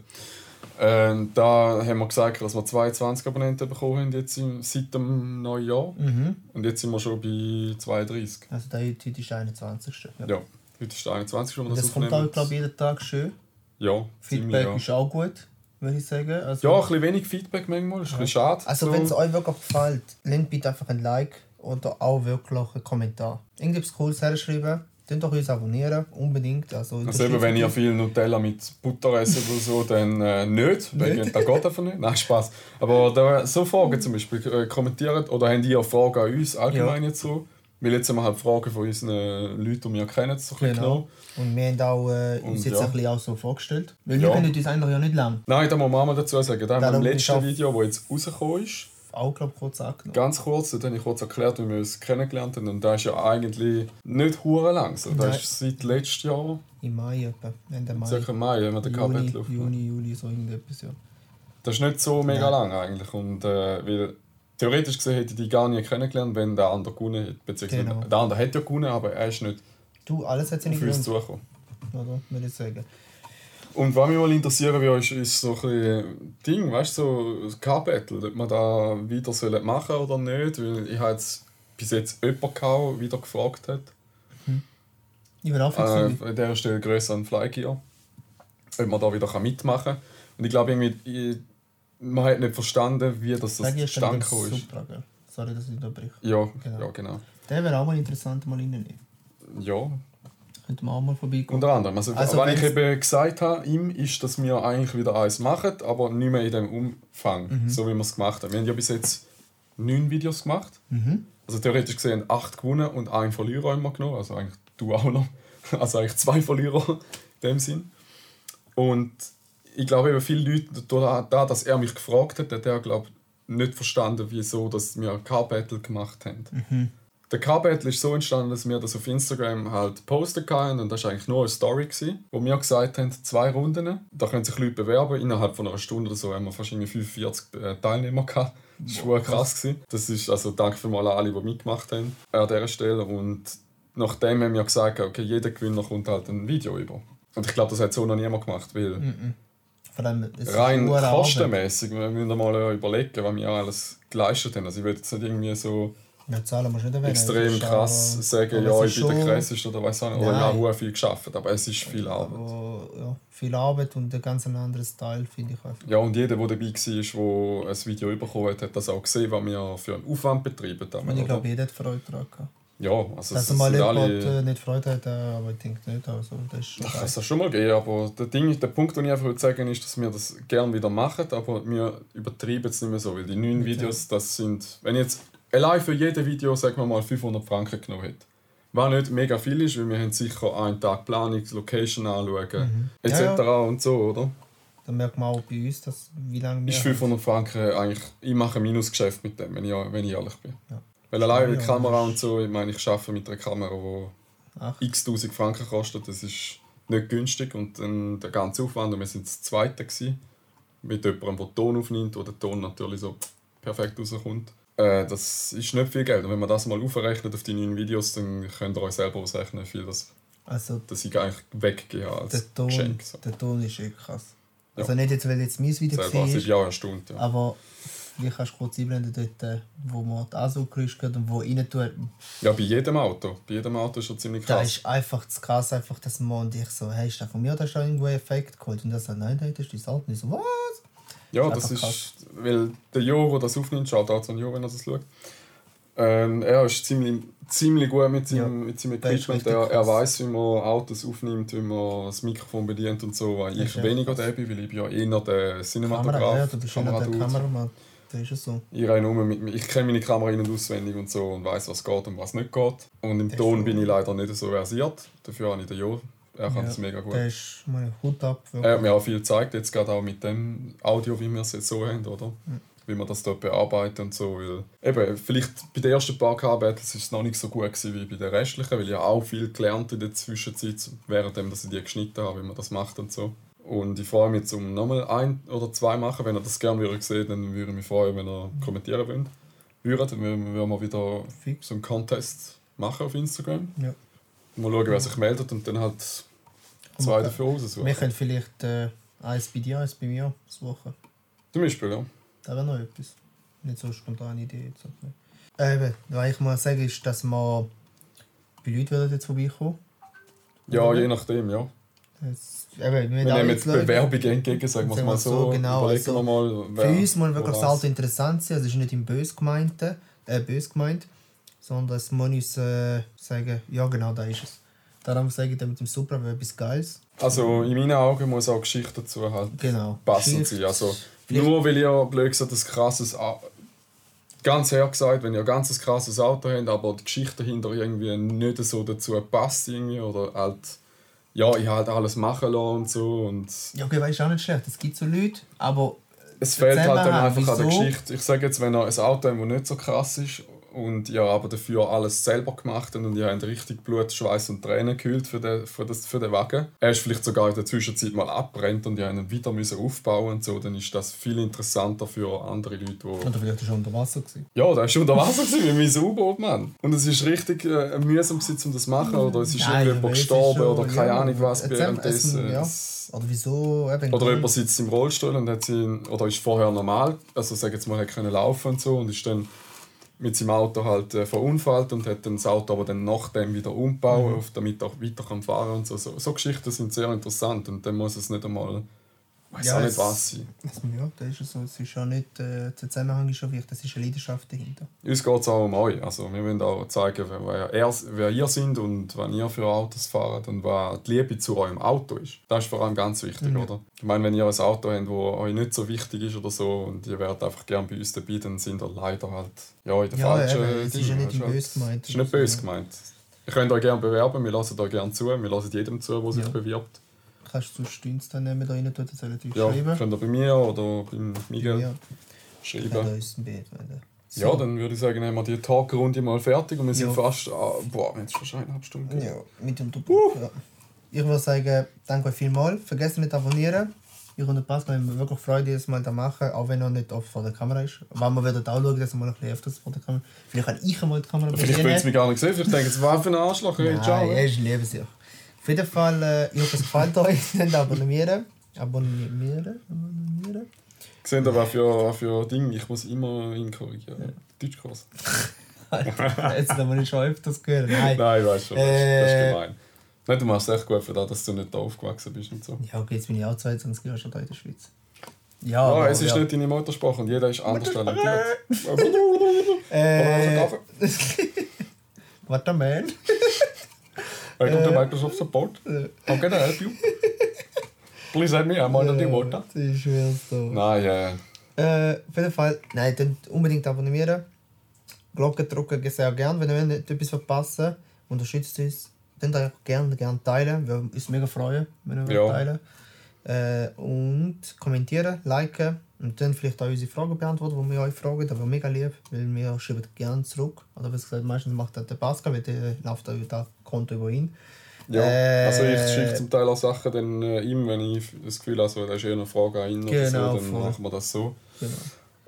äh, da haben wir gesagt, dass wir 22 Abonnenten bekommen haben jetzt im, seit dem neuen Jahr. Mhm. Und jetzt sind wir schon bei 32. Also der heute ist der 21. Ja. Ja, heute ist der 21. wo wir Und das kommt aufnehmen. auch, glaube ich, jeden Tag schön. Ja, ziemlich, Feedback ja. ist auch gut, würde ich sagen. Also, Ja, ein bisschen wenig Feedback manchmal, ist ein bisschen schade. also so. wenn es euch wirklich gefällt, lasst bitte einfach ein Like oder auch wirklich einen Kommentar. Irgendetwas Cooles herschreiben. Könnt doch uns abonnieren, unbedingt. Also, Also eben, wenn ihr viel Nutella mit Butter esst oder so, dann äh, nicht, wegen das geht einfach nicht. Nein, Spaß. Aber da, so Fragen zum Beispiel, äh, kommentiert oder habt ihr Fragen an uns allgemein jetzt so? Weil jetzt haben wir halt Fragen von unseren Leuten, die wir kennen, so Genau. genommen. Und wir haben auch, äh, uns Und jetzt ja. ein bisschen auch so vorgestellt. Weil Ja. wir kennen uns eigentlich ja nicht lang. Nein, da muss man mal dazu sagen. Da haben wir im letzten Video, das jetzt rausgekommen ist, Auch, glaube ich, kurz angenommen. ganz kurz, da habe ich kurz erklärt, wie wir uns kennengelernt haben. Und da ist ja eigentlich nicht hure lang. So. Das Nein. ist seit letztem Jahr, Im Mai etwa. Ende Mai. circa Mai, wenn wir den Juni, Kabel laufen. Juni, Juli, so irgendetwas, ja. Das ist nicht so mega Nein. lang eigentlich. Und, äh, weil theoretisch gesehen hätte ich die gar nie kennengelernt, wenn der andere gewonnen hätte. Beziehungsweise Genau. der andere hätte ja gewonnen, aber er ist nicht Du, alles hat seine auf uns zugekommen. oder? Würde ich sagen. Und was mich mal interessieren würde, ist, ist so ein bisschen Ding, weißt du, so das K-Battle, ob man da wieder sollen machen oder nicht. Weil ich habe jetzt bis jetzt jemanden gehabt, der wieder gefragt hat. Ich bin auch Äh, an dieser Stelle grösser an Flygear. Ob man da wieder mitmachen kann. Und ich glaube, irgendwie, man hat nicht verstanden, wie das, das zustande gekommen ist. Supra, gell? Sorry, dass ich unterbreche. Ja, Genau. ja, genau. Der wäre auch mal interessant, mal reinnehmen. Ja, Könnte man auch mal vorbeikommen. unter anderem. Also, Also was ich eben gesagt habe, ihm ist, dass wir eigentlich wieder eins machen, aber nicht mehr in dem Umfang, Mhm. so wie wir es gemacht haben. Wir haben ja bis jetzt neun Videos gemacht. Mhm. Also theoretisch gesehen acht gewonnen und einen Verlierer immer genommen. Also eigentlich du auch noch. Also eigentlich zwei Verlierer in dem Sinn. Und ich glaube eben viele Leute, da, da dass er mich gefragt hat, hat er glaube nicht verstanden, wieso dass wir ein Car-Battle gemacht haben. Mhm. Der Car-Battle ist so entstanden, dass wir das auf Instagram halt postet haben und das war eigentlich nur eine Story, gewesen, wo wir gesagt haben, zwei Runden, da können sich Leute bewerben. Innerhalb von einer Stunde oder so haben wir wahrscheinlich 45 äh, Teilnehmer gehabt. Das war krass. Gewesen. Das ist also danke für mal an alle, die mitgemacht haben an dieser Stelle. Und nachdem haben wir gesagt, okay, jeder Gewinner kommt halt ein Video über. Und ich glaube, das hat so noch niemand gemacht, weil Vor allem, es ist rein kostenmäßig, wir müssen mal überlegen, was wir alles geleistet haben. Also ich will jetzt nicht irgendwie so Ja, Zahlen musst nicht erwähnen. extrem krass aber- sagen, aber ja, ich bin der krasseste oder weiß auch nicht. Oder ja, sehr viel geschafft, aber es ist viel Arbeit. Aber, ja, viel Arbeit und ein ganz anderes Style, finde ich einfach. Ja, und jeder, der dabei war, der ein Video bekommen hat, hat das auch gesehen, was wir für einen Aufwand betrieben haben. Und ich glaube, jeder hat Freude daran gehabt. Ja, also sind jemand alle... äh, nicht Freude hat, äh, aber ich denke nicht. Also, das ist schon es das schon mal geben, aber der, Ding, der Punkt, den ich einfach sagen ist, dass wir das gerne wieder machen, aber wir übertreiben es nicht mehr so, weil die neuen Videos, das sind, wenn ich jetzt allein für jedes Video, sagen wir mal, 500 Franken genommen hätte, was nicht mega viel ist, weil wir haben sicher einen Tag Planung, Location anschauen, etc. Mhm. Ja, und so, oder? Dann merkt man auch bei uns, dass, wie lange wir... Ist 500 Franken eigentlich, ich mache ein Minusgeschäft mit dem, wenn ich, wenn ich ehrlich bin. Ja. Weil allein die Ja, Kamera das und so, ich meine, ich arbeite mit einer Kamera, die x tausend Franken kostet, das ist nicht günstig und dann der ganze Aufwand, und wir sind das Zweite gewesen, mit jemandem, der Ton aufnimmt, wo der Ton natürlich so perfekt rauskommt. Äh, das ist nicht viel Geld und wenn man das mal aufrechnet auf die neuen Videos, dann könnt ihr euch selber ausrechnen, wie viel das, also das ich eigentlich weggegeben habe als der Ton, Geschenk. So. der Ton ist echt krass. Ja. Also nicht jetzt, weil jetzt mein Video Selber, war, bin auch erstaunt. Ja. aber vielleicht kannst du kurz einblenden, dort, äh, wo man die Ansuchgerüste geht und wo rein tut. ja, bei jedem Auto. Bei jedem Auto ist schon ziemlich Da krass. ist einfach das krass, einfach, dass man und ich so, hey, ist das von mir hast du irgendwo Effekt geholt? Und er sagt, nein, nein, das ist dein Alten. Ich so, was? Ja, Das das ist ist, weil der Jo, der das aufnimmt, schaut auch an Jo, wenn er das schaut. Ähm, er ist ziemlich, ziemlich gut mit seinem, Ja, mit seinem der ist Equipment. Er, er weiß, wie man Autos aufnimmt, wie man das Mikrofon bedient und so. Weil ich ist weniger der bin, weil ich bin ja eher der Kamera, Cinematograf. ja, du bist einer der Kameradude. Kameramann. Das ist es so. Ich, rein nur mit, mir- ich kenne meine Kamera in- und auswendig und so und weiß, was geht und was nicht geht. Und im Das Ton bin ich leider nicht so versiert. Dafür habe ich den Jo. Er kann Ja, das mega gut. Der ist meine Hut ab. Er hat Wirklich. mir auch viel gezeigt, jetzt gerade auch mit dem Audio, wie wir es jetzt so haben, oder? Wie wir das dort bearbeiten und so. Weil, eben, vielleicht bei den ersten paar K-Battles war es noch nicht so gut gewesen wie bei den restlichen, weil ich auch viel gelernt in der Zwischenzeit, währenddem dass ich die geschnitten habe, wie man das macht und so. Und ich freue mich um nochmal ein oder zwei machen. Wenn ihr das gerne würdet sehen, dann würde ich mich freuen, wenn ihr kommentieren wollt. Würdet, dann würden wir wieder so einen Contest machen auf Instagram. Ja. Mal schauen, wer sich meldet und dann halt zwei Okay. dafür raussuchen. Wir können vielleicht äh, eins bei dir, eins bei mir suchen. Zum Beispiel, ja. Das wäre noch etwas. Nicht so eine spontane Idee. Jetzt. Äh, Eben, was ich mal sagen ist, dass wir bei Leuten jetzt vorbeikommen. Ja, je nachdem, ja. Das, eben, wir nehmen jetzt Bewerbungen entgegen, sagen wir es Sagen mal wir so. so, genau, also mal, Für uns muss wirklich das. Alter interessant sein. Also es ist nicht im Bös gemeint, äh, bös gemeint sondern es muss uns äh, sagen, ja genau, da ist es. Darum sage ich dann mit dem Supra etwas Geiles. Also in meinen Augen muss auch Geschichte dazu halt Genau. passend sein. Also Vielleicht- nur weil ihr blöd gesagt das krasses ganz ehrlich gesagt, wenn ihr ein ganz krasses Auto habt, aber die Geschichte dahinter irgendwie nicht so dazu passt irgendwie, oder halt, ja, ich halt alles machen lassen und so und Ja, okay, weißt du auch nicht schlecht. Es gibt so Leute, aber. es fehlt halt dann einfach an der? Geschichte. Ich sage jetzt, wenn ihr ein Auto habt, das nicht so krass ist und ihr aber dafür alles selber gemacht und ihr habt richtig Blut, Schweiß und Tränen gekühlt für den, für, das, für den Wagen, er ist vielleicht sogar in der Zwischenzeit mal abbrennt und ihr habt ihn wieder müssen aufbauen und so, dann ist das viel interessanter für andere Leute, die Oder vielleicht ist er unter Wasser. Gewesen. Ja, der war unter Wasser gewesen, wie mein U-Boot, Mann. Und es ist richtig äh, mühsam, gewesen, um das zu machen. Oder es ist Nein, irgendjemand ist gestorben schon- oder keine ja, Ahnung was währenddessen. ja. Es- Oder wieso? Eben, Oder jemand sitzt im Rollstuhl und hat sie, oder ist vorher normal, also sag jetzt mal, hat können laufen und so und ist dann mit seinem Auto halt äh, verunfallt und hat dann das Auto aber dann nachdem wieder umgebaut, Mhm. damit er auch weiter kann fahren und so. so. So Geschichten sind sehr interessant und dann muss es nicht einmal, weiß Ja, auch nicht es- was sein. Ja, das ist so. Es ist ja nicht, äh, der Zusammenhang ist schon wichtig, das ist eine Leidenschaft dahinter. Uns geht es auch um euch. Also wir wollen auch zeigen, wer, wer, er, wer ihr seid und was ihr für Autos fahrt und was die Liebe zu eurem Auto ist. Das ist vor allem ganz wichtig, Mhm. oder? Ich meine, wenn ihr ein Auto habt, das euch nicht so wichtig ist oder so und ihr wärt einfach gerne bei uns dabei, dann sind ihr leider halt ja, in der Ja, falschen eben, es ist ja nicht böse gemeint Es ist nicht böse gemeint. Ihr könnt euch gerne bewerben, wir lassen euch gerne zu, wir lassen jedem zu, der sich Ja. bewirbt. Kannst du Stunts dann nehmen, da rein tun, das relativ Ja, schreiben. könnt ihr bei mir oder beim Miguel Ja, schreiben. wenn uns ein Bild wollen. So. Ja, dann würde ich sagen, haben wir die Talkrunde mal fertig und wir sind Ja. fast, ah, boah, jetzt fast eineinhalb Stunden. Ja, mit dem Doppel. Ja. Ich würde sagen, danke euch vielmals. Vergesst nicht zu abonnieren. Ich und der Pascal haben wirklich Freude, jedes Mal da machen, auch wenn er nicht oft vor der Kamera ist. Aber wir werden auch schauen, dass er mal ein bisschen öfters vor der Kamera Vielleicht kann ich einmal die Kamera Vielleicht wollen sie mich gar nicht sehen, vielleicht denken sie, was für ein Arschloch, hey, ciao. Nein, er ist liebenswert. Auf jeden Fall, äh, ich hoffe, es gefällt euch. Dann abonnieren. Abonnieren. Abonnieren. Ihr, was für, für Ding, ich muss immer ihn korrigieren. Deutschkurs. Jetzt haben wir nicht schon öfters gehört. Nein. Nein, weißt schon, das, ist- das ist Äh. gemein. Nein, du machst es echt gut für das, dass du nicht da aufgewachsen bist und so. Ja, okay, jetzt bin ich auch 22 Jahre schon da in der Schweiz. Ja, Ja, aber, es ist ja. nicht deine Muttersprache und jeder ist anders talentiert. Äh, Kaffee? Welcome to Microsoft Support. How can I help you? Please help me, I'm on the water. Das ist schwer so. Nein, äh, Äh, auf jeden Fall, nein, dann unbedingt abonnieren. Glocke drücken sehr gern, wenn ihr nicht etwas verpassen Unterstützt uns. Dann auch gerne, gerne teilen. Wir uns mega freuen, wenn ihr Ja. teilen. Äh, und kommentieren, liken und dann vielleicht auch unsere Fragen beantworten, die wir euch fragen. Das wäre mega lieb, weil wir schreiben gerne zurück. Oder wie gesagt, meistens macht das der Pascal, weil der läuft auch das Konto über ihn. ja. Äh, Also ich schicke zum Teil auch Sachen dann, äh, ihm, wenn ich das Gefühl habe, so, da ist eher eine Frage an ihn oder Genau, so, dann voll. machen wir das so. Genau.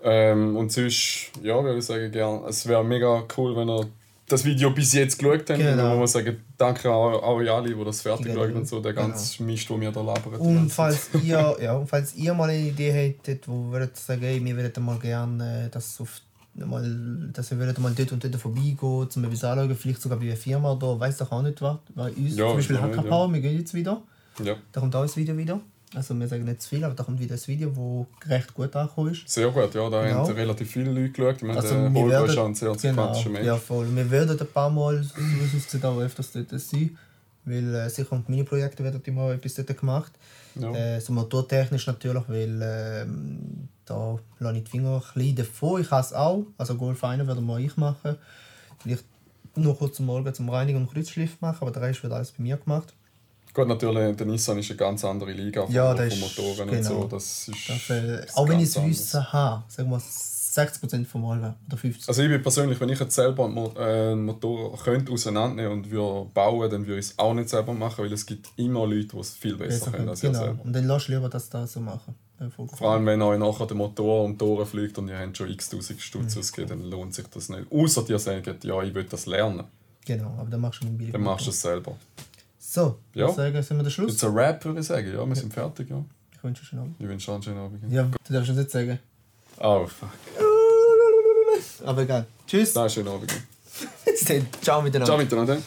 Ähm, und sonst, ja, würde ich sagen, gern. Es wäre mega cool, wenn ihr das Video bis jetzt geschaut habt. Genau. Und man sagen, danke an euch alle, die das fertig Genau. schauen und so, der ganze Mist, den wir da labern. Und falls ihr, ja, und falls ihr mal eine Idee hättet, wo würdet sagen, ey, wir würden mal gerne, äh, dass, auf, mal, dass wir mal dort und dort vorbeigehen, zum etwas anschauen, vielleicht sogar bei einer Firma oder weiß doch auch nicht was. Bei uns, Ja, zum Beispiel ist noch nicht, Hacker Power, wir gehen jetzt wieder. Ja, Da kommt auch ein Video wieder. Also wir sagen nicht zu viel, aber da kommt wieder ein Video, das recht gut angekommen ist. sehr gut, ja, da Genau. haben relativ viele Leute geschaut. Ich meine, Also, der wir Holger werden- ist auch ein sehr sympathischer Mensch. ja, voll. Wir werden ein paar Mal, so wie es aussieht, auch öfters dort sein. Weil äh, sicher und meine Projekte werden immer etwas dort gemacht. Ja. Äh, so motortechnisch natürlich, weil ähm, da lasse ich die Finger ein bisschen davon. Ich es auch. Also Golf 1 würde mal ich machen. Vielleicht nur kurz am Morgen zum Reinigen und Kreuzschliff machen, aber der Rest wird alles bei mir gemacht. Gut, natürlich, der Nissan ist eine ganz andere Liga von, Ja, von ist- Motoren genau. und so. Das ist, Das, äh, auch wenn ich es. Wissen habe, sagen wir 60% vom Mal oder 50%. Also ich bin persönlich, wenn ich jetzt selber einen äh, einen Motor könnte auseinandernehmen und würde bauen, dann würde ich es auch nicht selber machen, weil es gibt immer Leute, die es viel besser können als ich genau. selber. Und dann lass lieber das da so machen. Ja, cool. Vor allem, wenn euch nachher der Motor um die Ohren fliegt und ihr habt schon x tausend Stutz Mhm. ausgegeben, dann lohnt sich das nicht. Außer ihr sagt, ja, ich will das lernen. Genau, aber dann machst du dem Billig. Dann machst du es selber. So, Ja. ja. sagen, sind wir der Schluss? Jetzt ein Rap, würde ich sagen. Ja, wir sind fertig, ja. Ich wünsche dir schon Abend. Ich wünsche einen schönen Abend. Ja, du darfst es nicht sagen. Oh, fuck. Aber egal. Tschüss. Nein, schönen Abend. Ciao miteinander. Ciao miteinander. Ja.